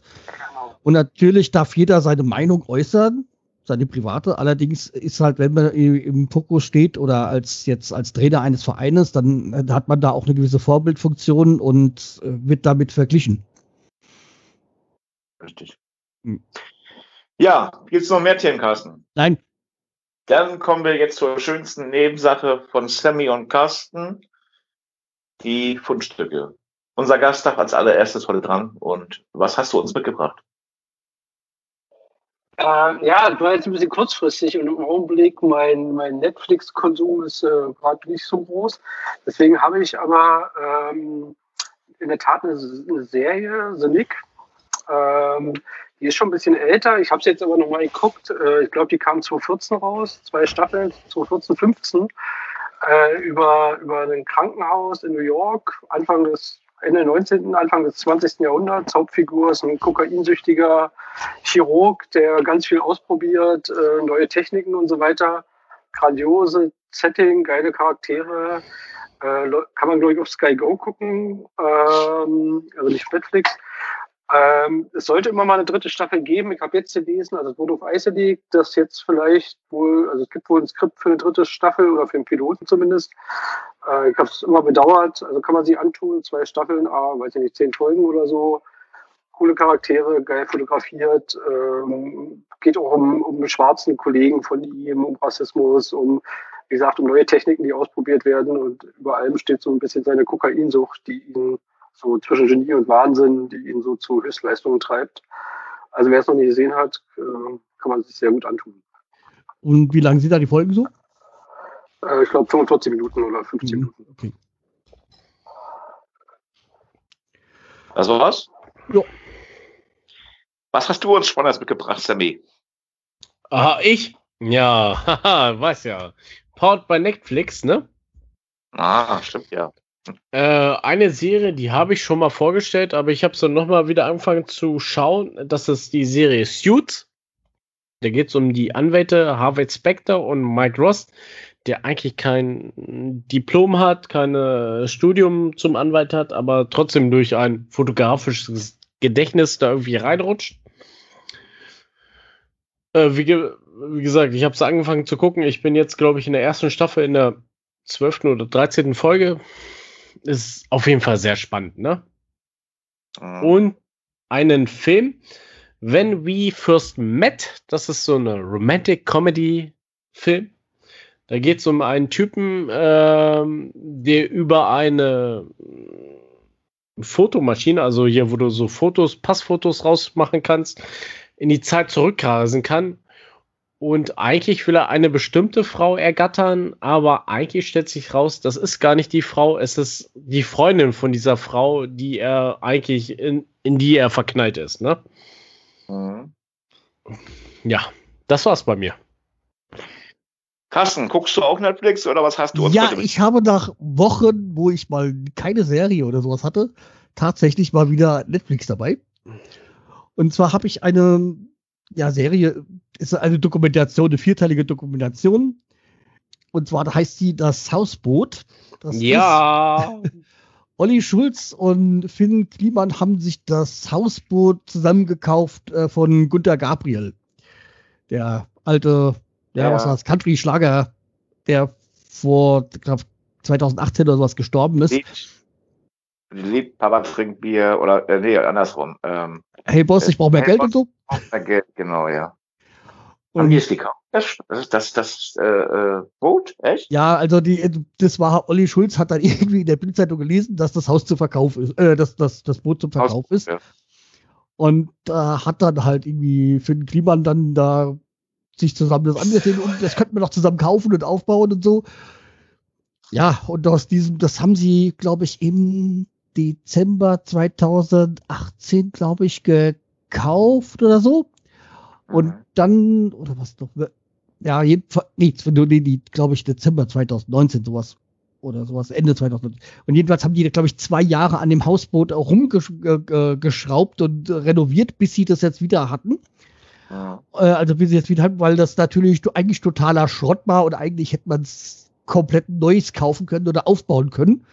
Und natürlich darf jeder seine Meinung äußern. seine private. Allerdings ist halt, wenn man im Fokus steht oder als jetzt als Trainer eines Vereines, dann äh, hat man da auch eine gewisse Vorbildfunktion und äh, wird damit verglichen. Richtig. Hm. Ja, gibt es noch mehr Themen, Carsten? Nein. Dann kommen wir jetzt zur schönsten Nebensache von Sammy und Carsten. Die Fundstücke. Unser Gast darf als allererstes heute dran. Und was hast du uns mitgebracht? Äh, ja, das war jetzt ein bisschen kurzfristig und im Augenblick mein, mein Netflix-Konsum ist äh, gerade nicht so groß. Deswegen habe ich aber ähm, in der Tat eine, eine Serie, The Nick. Ähm, die ist schon ein bisschen älter. Ich habe sie jetzt aber nochmal geguckt. Äh, ich glaube, die kam 2014 raus, zwei Staffeln, 2014, 15, äh, über, über ein Krankenhaus in New York, Anfang des Ende 19., Anfang des 20. Jahrhunderts. Hauptfigur ist ein kokainsüchtiger Chirurg, der ganz viel ausprobiert, äh, neue Techniken und so weiter. Grandiose Setting, geile Charaktere. Kann man, glaube ich, auf Sky Go gucken, ähm, also nicht Netflix. Ähm, es sollte immer mal eine dritte Staffel geben. Ich habe jetzt gelesen, also es wurde auf Eis gelegt, dass jetzt vielleicht wohl, also es gibt wohl ein Skript für eine dritte Staffel oder für einen Piloten zumindest. Äh, ich habe es immer bedauert, also kann man sie antun, zwei Staffeln, ah, weiß ich nicht, zehn Folgen oder so. Coole Charaktere, geil fotografiert. Ähm, geht auch um, um schwarzen Kollegen von ihm, um Rassismus, um, wie gesagt, um neue Techniken, die ausprobiert werden. Und über allem steht so ein bisschen seine Kokainsucht, die ihn so zwischen Genie und Wahnsinn, die ihn so zu Höchstleistungen treibt. Also wer es noch nicht gesehen hat, äh, kann man sich sehr gut antun. Und wie lange sind da die Folgen so? Äh, ich glaube 45 Minuten oder 15 mhm, Minuten. Okay. Das war's? Ja. Was hast du uns Spannendes mitgebracht, Sammy? Aha, ich? Ja, <laughs> haha, weiß ja. Powered bei Netflix, ne? Ah, stimmt, ja. Äh, eine Serie, die habe ich schon mal vorgestellt, aber ich habe so nochmal wieder angefangen zu schauen. Das ist die Serie Suits. Da geht es um die Anwälte Harvey Specter und Mike Ross, der eigentlich kein Diplom hat, kein Studium zum Anwalt hat, aber trotzdem durch ein fotografisches Gedächtnis da irgendwie reinrutscht. Äh, wie, ge wie, gesagt, ich habe es angefangen zu gucken. Ich bin jetzt, glaube ich, in der ersten Staffel in der 12. oder 13. Folge ist auf jeden Fall sehr spannend, ne? Mhm. Und einen Film, When We First Met, das ist so eine Romantic Comedy Film. Da geht es um einen Typen, ähm, der über eine Fotomaschine, also hier, wo du so Fotos, Passfotos rausmachen kannst, in die Zeit zurückreisen kann und eigentlich will er eine bestimmte Frau ergattern, aber eigentlich stellt sich raus, das ist gar nicht die Frau, es ist die Freundin von dieser Frau, die er eigentlich in, in die er verknallt ist, ne? Mhm. Ja, das war's bei mir. Carsten, guckst du auch Netflix oder was hast du? Ja, ich habe nach Wochen, wo ich mal keine Serie oder sowas hatte, tatsächlich mal wieder Netflix dabei. Und zwar habe ich eine ja, Serie ist eine Dokumentation, eine vierteilige Dokumentation. Und zwar heißt sie Das Hausboot. Das ja. <laughs> Olli Schulz und Finn Kliman haben sich das Hausboot zusammengekauft äh, von Gunter Gabriel. Der alte, ja, ja. was war das, Country-Schlager, der vor, ich glaube, 2018 oder sowas gestorben ist. Lied, Lied Papa trinkt Bier oder, äh, nee, andersrum. Ähm, hey Boss, ich brauche mehr hey Geld Boss, und so. Mehr Geld, genau, ja. Und ist die Das, das, das, das äh, äh, Boot, echt? Ja, also die, das war Olli Schulz hat dann <laughs> irgendwie in der Bildzeitung gelesen, dass das Haus zu Verkauf ist, äh, dass, dass das Boot zum Verkauf Haus, ist. Ja. Und da äh, hat dann halt irgendwie für den Kliman dann da sich zusammen das angesehen und das könnten wir doch zusammen kaufen und aufbauen und so. Ja, und aus diesem, das haben sie, glaube ich, im Dezember 2018, glaube ich, gekauft oder so. Und dann, oder was noch, ja, jedenfalls, nee, nee, nee glaube ich, Dezember 2019, sowas. Oder sowas, Ende 2019. Und jedenfalls haben die, glaube ich, zwei Jahre an dem Hausboot rumgeschraubt und renoviert, bis sie das jetzt wieder hatten. Ja. Äh, also bis sie jetzt wieder hatten, weil das natürlich eigentlich totaler Schrott war und eigentlich hätte man es komplett Neues kaufen können oder aufbauen können.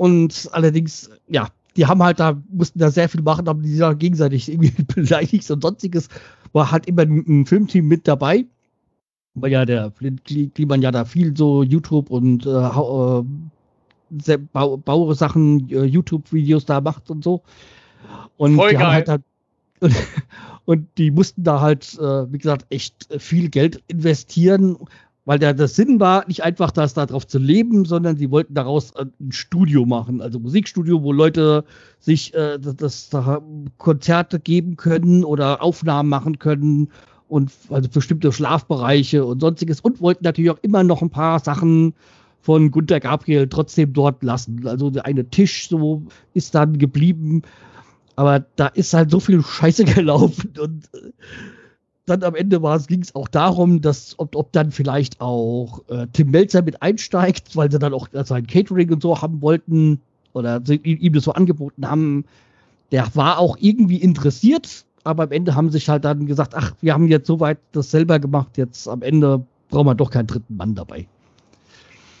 Und allerdings, ja, die haben halt da, mussten da sehr viel machen, haben die da gegenseitig irgendwie <laughs> beleidigt und sonstiges. war halt immer ein Filmteam mit dabei. Weil ja der Flint Kliman ja da viel so YouTube und äh, äh, Bau, Bausachen, äh, YouTube-Videos da macht und so. Und Voll die geil. haben halt, halt <laughs> und, und die mussten da halt, äh, wie gesagt, echt viel Geld investieren, weil der, der Sinn war nicht einfach, das darauf zu leben, sondern sie wollten daraus ein Studio machen, also Musikstudio, wo Leute sich äh, das, das da Konzerte geben können oder Aufnahmen machen können und also bestimmte Schlafbereiche und sonstiges und wollten natürlich auch immer noch ein paar Sachen von Gunter Gabriel trotzdem dort lassen. Also der eine Tisch so ist dann geblieben, aber da ist halt so viel Scheiße <laughs> gelaufen und äh, dann am Ende ging es auch darum, dass ob, ob dann vielleicht auch äh, Tim Melzer mit einsteigt, weil sie dann auch sein Catering und so haben wollten oder ihm das so angeboten haben. Der war auch irgendwie interessiert, aber am Ende haben sich halt dann gesagt, ach, wir haben jetzt soweit das selber gemacht, jetzt am Ende brauchen wir doch keinen dritten Mann dabei.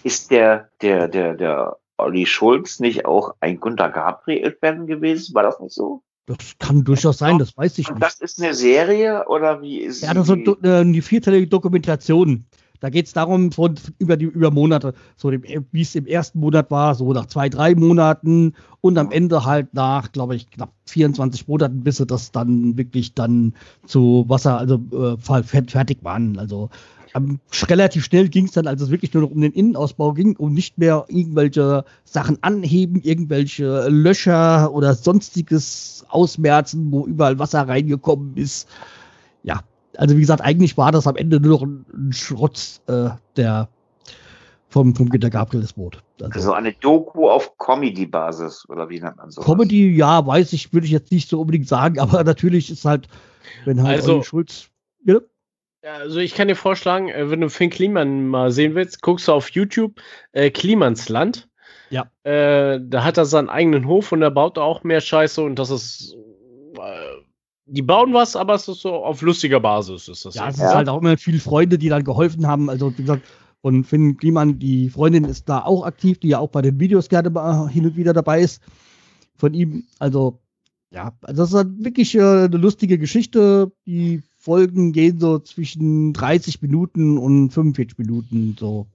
Ist der, der, der, der Olli Schulz nicht auch ein Gunter Gabriel-Fan gewesen? War das nicht so? Das kann durchaus sein, das weiß ich Und nicht. das ist eine Serie oder wie ist Ja, das ist eine, eine vierteilige Dokumentation. Da geht es darum, von, über die über Monate, so wie es im ersten Monat war, so nach zwei, drei Monaten und am Ende halt nach, glaube ich, knapp 24 Monaten, bis sie das dann wirklich dann zu Wasser, also äh, fer- fertig waren. Also ähm, relativ schnell ging es dann, als es wirklich nur noch um den Innenausbau ging und nicht mehr irgendwelche Sachen anheben, irgendwelche Löcher oder sonstiges ausmerzen, wo überall Wasser reingekommen ist. Ja, also wie gesagt, eigentlich war das am Ende nur noch ein, ein Schrott äh, der vom, vom Günter Gabriel das Boot. Also, Also eine Doku auf Comedy-Basis oder wie nennt man so? Comedy, ja, weiß ich, würde ich jetzt nicht so unbedingt sagen, aber <laughs> natürlich ist halt, wenn halt Also- Olli Schulz. Ja, also ich kann dir vorschlagen, äh, wenn du Finn Kliman mal sehen willst, guckst du auf YouTube äh, Klimans Land. Ja. Äh, da hat er seinen eigenen Hof und er baut auch mehr Scheiße und das ist. Äh, die bauen was, aber es ist so auf lustiger Basis. Ist das Ja, es ist halt auch immer viele Freunde, die dann geholfen haben. Also, wie gesagt, von Finn Kliman, die Freundin ist da auch aktiv, die ja auch bei den Videos gerne mal hin und wieder dabei ist. Von ihm, also, ja, also das ist halt wirklich äh, eine lustige Geschichte. Die Folgen gehen so zwischen 30 Minuten und 45 Minuten. So.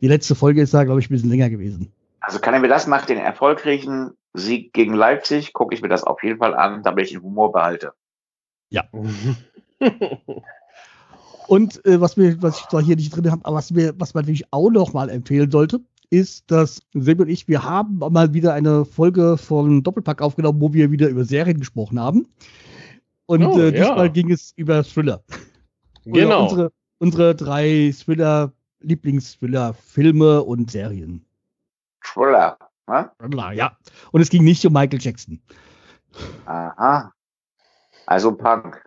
Die letzte Folge ist da, glaube ich, ein bisschen länger gewesen. Also kann er mir das nach den erfolgreichen Sieg gegen Leipzig, gucke ich mir das auf jeden Fall an, damit ich den Humor behalte. <laughs> Und äh, was, wir, was ich zwar hier nicht drin habe, aber was, mir, was man natürlich auch noch mal empfehlen sollte, ist, dass Silber und ich, wir haben mal wieder eine Folge von Doppelpack aufgenommen, wo wir wieder über Serien gesprochen haben. Und Oh, äh, diesmal ja. ging es über Thriller. Genau. Unsere, unsere drei Thriller, Lieblings-Thriller-Filme und Serien. Thriller. Ja. Und es ging nicht um Michael Jackson. Aha. Also Punk.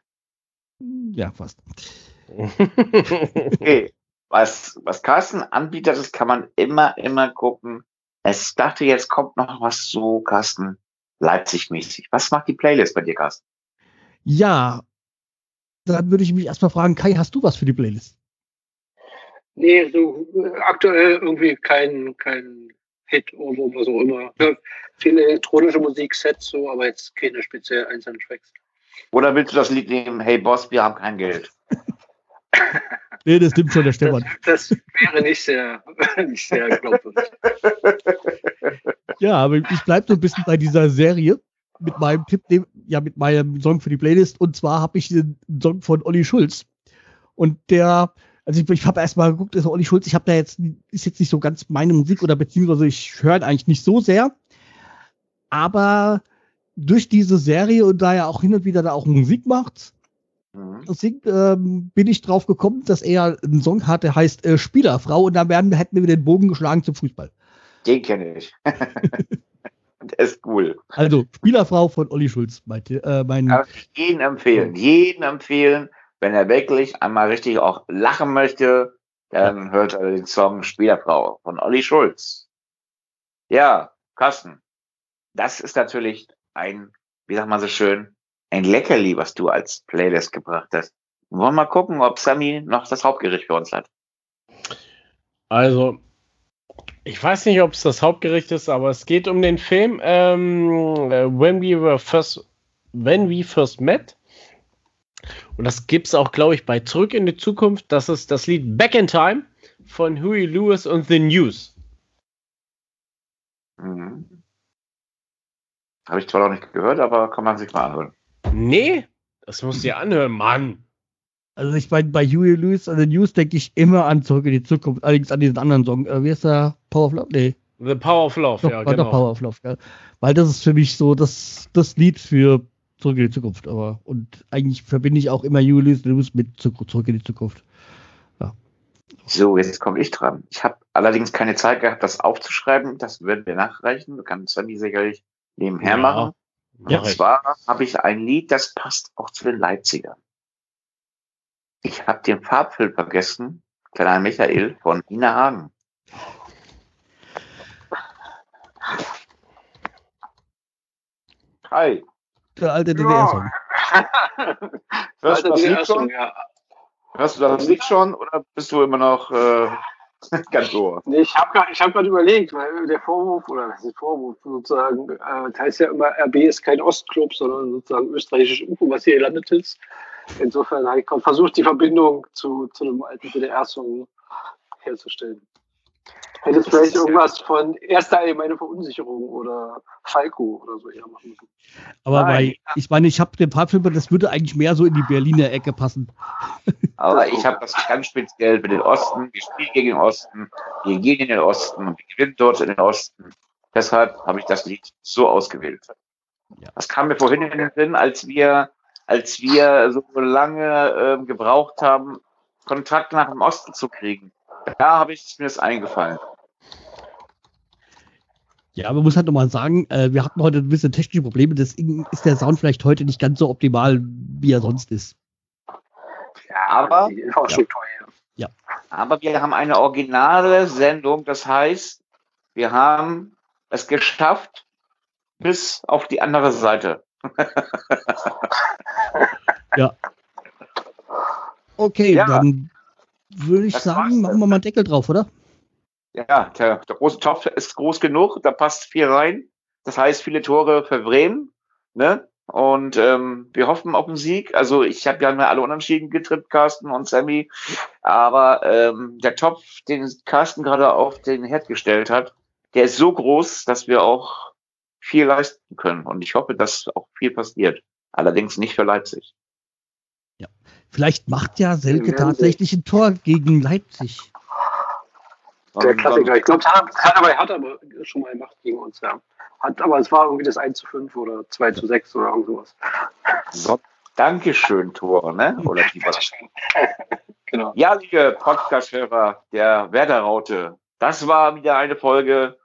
Ja, fast. Okay. Was, was Carsten anbietet, das kann man immer, immer gucken. Es dachte, jetzt kommt noch was so, Carsten, Leipzig-mäßig. Was macht die Playlist bei dir, Carsten? Ja, dann würde ich mich erstmal fragen, Kai, hast du was für die Playlist? Nee, so äh, aktuell irgendwie kein, kein Hit oder was auch immer. Ja, viele elektronische Musiksets so, aber jetzt keine speziell einzelnen Tracks. Oder willst du das Lied nehmen, Hey Boss, wir haben kein Geld? <laughs> Nee, das nimmt schon der Das, Stefan. das wäre nicht sehr, <laughs> nicht sehr glaubwürdig. Ja, aber ich bleibe so ein bisschen bei dieser Serie mit meinem Tipp, ja, mit meinem Song für die Playlist. Und zwar habe ich den Song von Olli Schulz. Und der, also ich, ich habe erstmal geguckt, ist Olli Schulz, ich habe da jetzt, ist jetzt nicht so ganz meine Musik oder beziehungsweise ich höre ihn eigentlich nicht so sehr. Aber durch diese Serie und da er auch hin und wieder da auch Musik macht, Mhm. singt, ähm, bin ich drauf gekommen, dass er einen Song hat, der heißt äh, Spielerfrau und da werden, hätten wir den Bogen geschlagen zum Fußball. Den kenne ich. <laughs> Der ist cool. Also Spielerfrau von Olli Schulz, meinte, äh, mein, ich jeden empfehlen. Jeden empfehlen, wenn er wirklich einmal richtig auch lachen möchte, dann hört er den Song Spielerfrau von Olli Schulz. Ja, Carsten, das ist natürlich ein, wie sagt man so schön, ein Leckerli, was du als Playlist gebracht hast. Wollen wir mal gucken, ob Sammy noch das Hauptgericht für uns hat. Also, ich weiß nicht, ob es das Hauptgericht ist, aber es geht um den Film ähm, äh, When We Were First, When We First Met. Und das gibt es auch, glaube ich, bei Zurück in die Zukunft. Das ist das Lied Back in Time von Huey Lewis und The News. Mhm. Habe ich zwar noch nicht gehört, aber kann man sich mal anhören. Nee, das musst du dir anhören, Mann. Also ich meine, bei Huey Lewis und The News denke ich immer an Zurück in die Zukunft, allerdings an diesen anderen Song. Äh, wie ist der? Power of Love? Nee. The Power of Love, Doch, ja, genau. der Power of Love, gell? Weil das ist für mich so das, das Lied für Zurück in die Zukunft. Aber und eigentlich verbinde ich auch immer Huey Lewis mit Zurück in die Zukunft. So, jetzt komme ich dran. Ich habe allerdings keine Zeit gehabt, das aufzuschreiben. Das werden wir nachreichen. Du kannst Sammy sicherlich nebenher Ja, machen. Und ich. zwar habe ich ein Lied, das passt auch zu den Leipzigern. Ich habe den Farbfilm vergessen. Kleiner Michael von Ina Hagen. Hi. Der alte DDR-Song. <laughs> Hörst du das Lied schon? ja. Hörst du das Lied schon oder bist du immer noch äh, <laughs> ganz ohr? Nee, ich habe gerade hab überlegt, weil der Vorwurf, oder was ist der Vorwurf sozusagen, äh, das heißt ja immer, RB ist kein Ostclub, sondern sozusagen österreichisches UFO, was hier gelandet ist. Insofern habe ich versucht, die Verbindung zu, zu einem alten DDR-Song herzustellen. Hätte es vielleicht irgendwas von erster allgemeine Verunsicherung oder Falco oder so eher machen müssen. Aber Nein. bei, ich meine, ich habe den Farbfilm, das würde eigentlich mehr so in die Berliner Ecke passen. <laughs> Aber ich habe das ganz speziell für den Osten. Wir spielen gegen den Osten, wir gehen in den Osten und wir gewinnen dort in den Osten. Deshalb habe ich das Lied so ausgewählt. Ja. Das kam mir vorhin in den Sinn, als wir, als wir so lange ähm, gebraucht haben, Kontakt nach dem Osten zu kriegen. Da habe ich mir das eingefallen. Ja, man muss halt nochmal sagen, äh, wir hatten heute ein bisschen technische Probleme, deswegen ist der Sound vielleicht heute nicht ganz so optimal, wie er sonst ist. Ja, Aber- die Infrastruktur hier. Aber wir haben eine originale Sendung. Das heißt, wir haben es geschafft bis auf die andere Seite. <laughs> Okay, Ja. dann würde ich Das sagen, machen wir mal einen Deckel drauf, oder? Ja, der, der große Topf ist groß genug, da passt viel rein. Das heißt, viele Tore für Bremen. Ne? Und ähm, wir hoffen auf einen Sieg. Also ich habe ja mal alle unentschieden getippt, Carsten und Sammy. Aber ähm, der Topf, den Carsten gerade auf den Herd gestellt hat, der ist so groß, dass wir auch viel leisten können. Und ich hoffe, dass auch viel passiert. Allerdings nicht für Leipzig. Vielleicht macht ja Selke tatsächlich ein Tor gegen Leipzig. Der Und Klassiker. Ich glaube, hat, hat aber, hat aber schon mal gemacht gegen uns, ja. Hat, aber es war irgendwie das 1 zu 5 oder 2 zu 6 oder irgend sowas. So, Dankeschön, Tor, ne? Oder lieber. <laughs> genau. Ja, liebe Podcast-Hörer der Werder-Raute, das war wieder eine Folge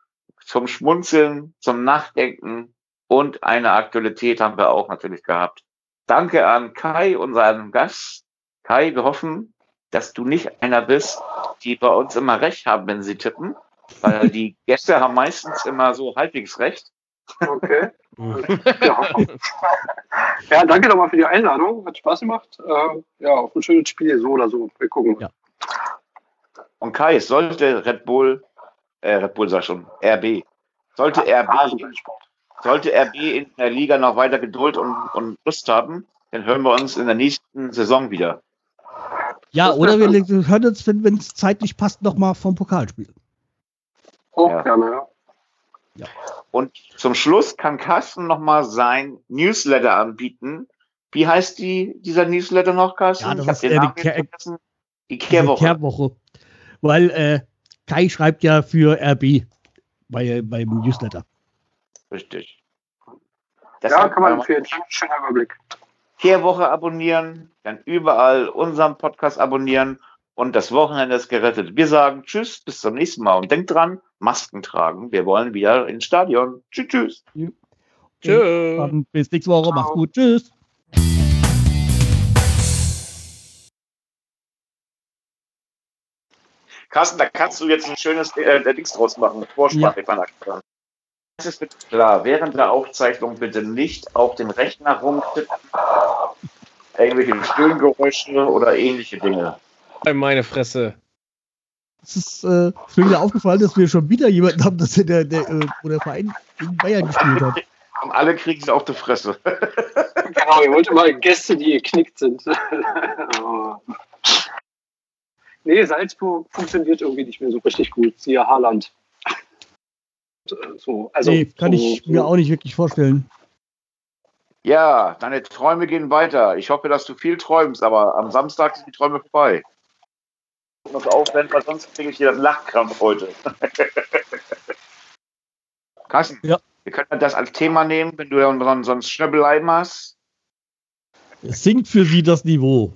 zum Schmunzeln, zum Nachdenken und eine Aktualität haben wir auch natürlich gehabt. Danke an Kai, unseren Gast. Kai, wir hoffen, dass du nicht einer bist, die bei uns immer recht haben, wenn sie tippen, weil die <laughs> Gäste haben meistens immer so halbwegs recht. Okay. <laughs> Ja. ja, danke nochmal für die Einladung. Hat Spaß gemacht. Äh, ja, auf ein schönes Spiel, so oder so. Wir gucken. Ja. Und Kai, sollte Red Bull, äh, Red Bull sag schon, RB, sollte RB Rasenballsport. Sollte RB in der Liga noch weiter Geduld und, und Lust haben, dann hören wir uns in der nächsten Saison wieder. Ja, Das oder wir hören uns, wenn es zeitlich passt, nochmal vom Pokalspiel. Auch Ja. gerne, ja. Und zum Schluss kann Carsten nochmal sein Newsletter anbieten. Wie heißt die, dieser Newsletter noch, Carsten? Ja, das ich ist, den äh, die Namen Kehr- jetzt vergessen. Die Kehrwoche. Kehrwoche. Weil äh, Kai schreibt ja für RB bei, beim Newsletter. Richtig. Ja, Deshalb kann man empfehlen. Schön- Schöner Überblick. Kehrwoche abonnieren, dann überall unseren Podcast abonnieren und das Wochenende ist gerettet. Wir sagen Tschüss, bis zum nächsten Mal und denkt dran, Masken tragen. Wir wollen wieder ins Stadion. Tschüss, tschüss. Tschüss. Dann bis nächste Woche. Ciao. Macht's gut. Tschüss. Carsten, da kannst du jetzt ein schönes äh, Dings draus machen. Vorsprache von Das ist bitte klar. Während der Aufzeichnung bitte nicht auf den Rechner rumtippen. Irgendwelche Stöhngeräusche oder ähnliche Dinge. Meine Fresse. Es ist äh, ist mir wieder aufgefallen, dass wir schon wieder jemanden haben, dass der, der, äh, wo der Verein gegen Bayern gespielt hat. <laughs> Und alle kriegen sie auf die Fresse. <laughs> Genau. genau, ihr wollt immer Gäste, die geknickt sind. <laughs> nee, Salzburg funktioniert irgendwie nicht mehr so richtig gut. Siehe Haaland. So, also, nee, kann so, ich mir auch nicht wirklich vorstellen. Ja, deine Träume gehen weiter. Ich hoffe, dass du viel träumst, aber am Samstag sind die Träume vorbei. Ich muss aufwenden, weil sonst kriege ich hier das Lachkrampf heute. <laughs> Carsten, ja. wir können das als Thema nehmen, wenn du ja so ein Schnöbeleim hast. Es sinkt für sie das Niveau.